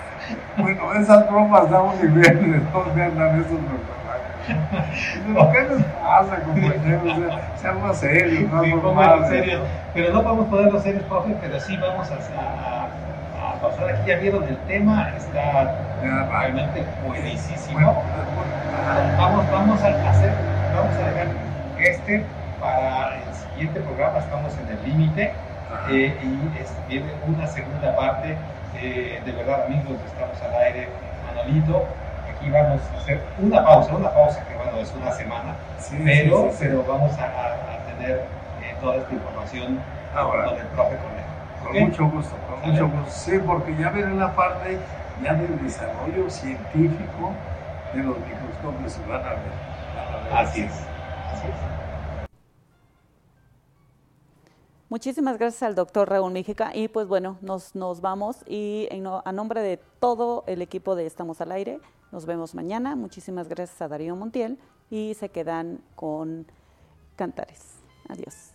bueno, esas bromas da un nivel de dónde andan esos personajes. ¿Qué les pasa, compañeros? O sea, Sean más serios, más Sí, pónganlo normales. serios. Pero no podemos ponerlos serios, profe, pero sí vamos a, a- a pasar aquí. Ya vieron el tema, está realmente buenísimo. Bueno, Vamos, vamos a hacer, vamos a dejar este para el siguiente programa, estamos en el límite eh, y es- viene una segunda parte. eh, de verdad, amigos, estamos al aire, Manolito. Aquí vamos a hacer una pausa, una pausa que bueno, es una semana, Sí, pero, sí, pero vamos a, a- a tener eh, toda esta información Ahora. con el profe Conejo. Con mucho gusto, con ¿Sale? mucho gusto. Sí, porque ya viene la parte ya del desarrollo científico de los microscopios van a ver. van a ver. Así es, así es. Muchísimas gracias al doctor Raúl Míjica y pues bueno, nos, nos vamos y en a nombre de todo el equipo de Estamos al Aire, nos vemos mañana. Muchísimas gracias a Darío Montiel y se quedan con Cantares. Adiós.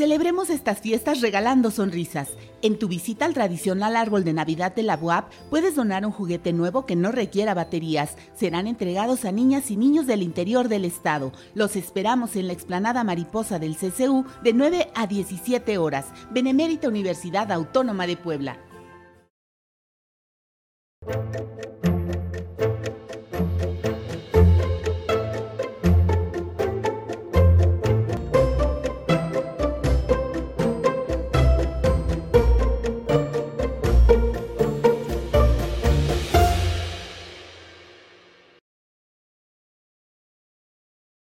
Celebremos estas fiestas regalando sonrisas. En tu visita al tradicional árbol de Navidad de la UAP puedes donar un juguete nuevo que no requiera baterías. Serán entregados a niñas y niños del interior del estado. Los esperamos en la explanada mariposa del CCU de 9 a 17 horas. Benemérita Universidad Autónoma de Puebla.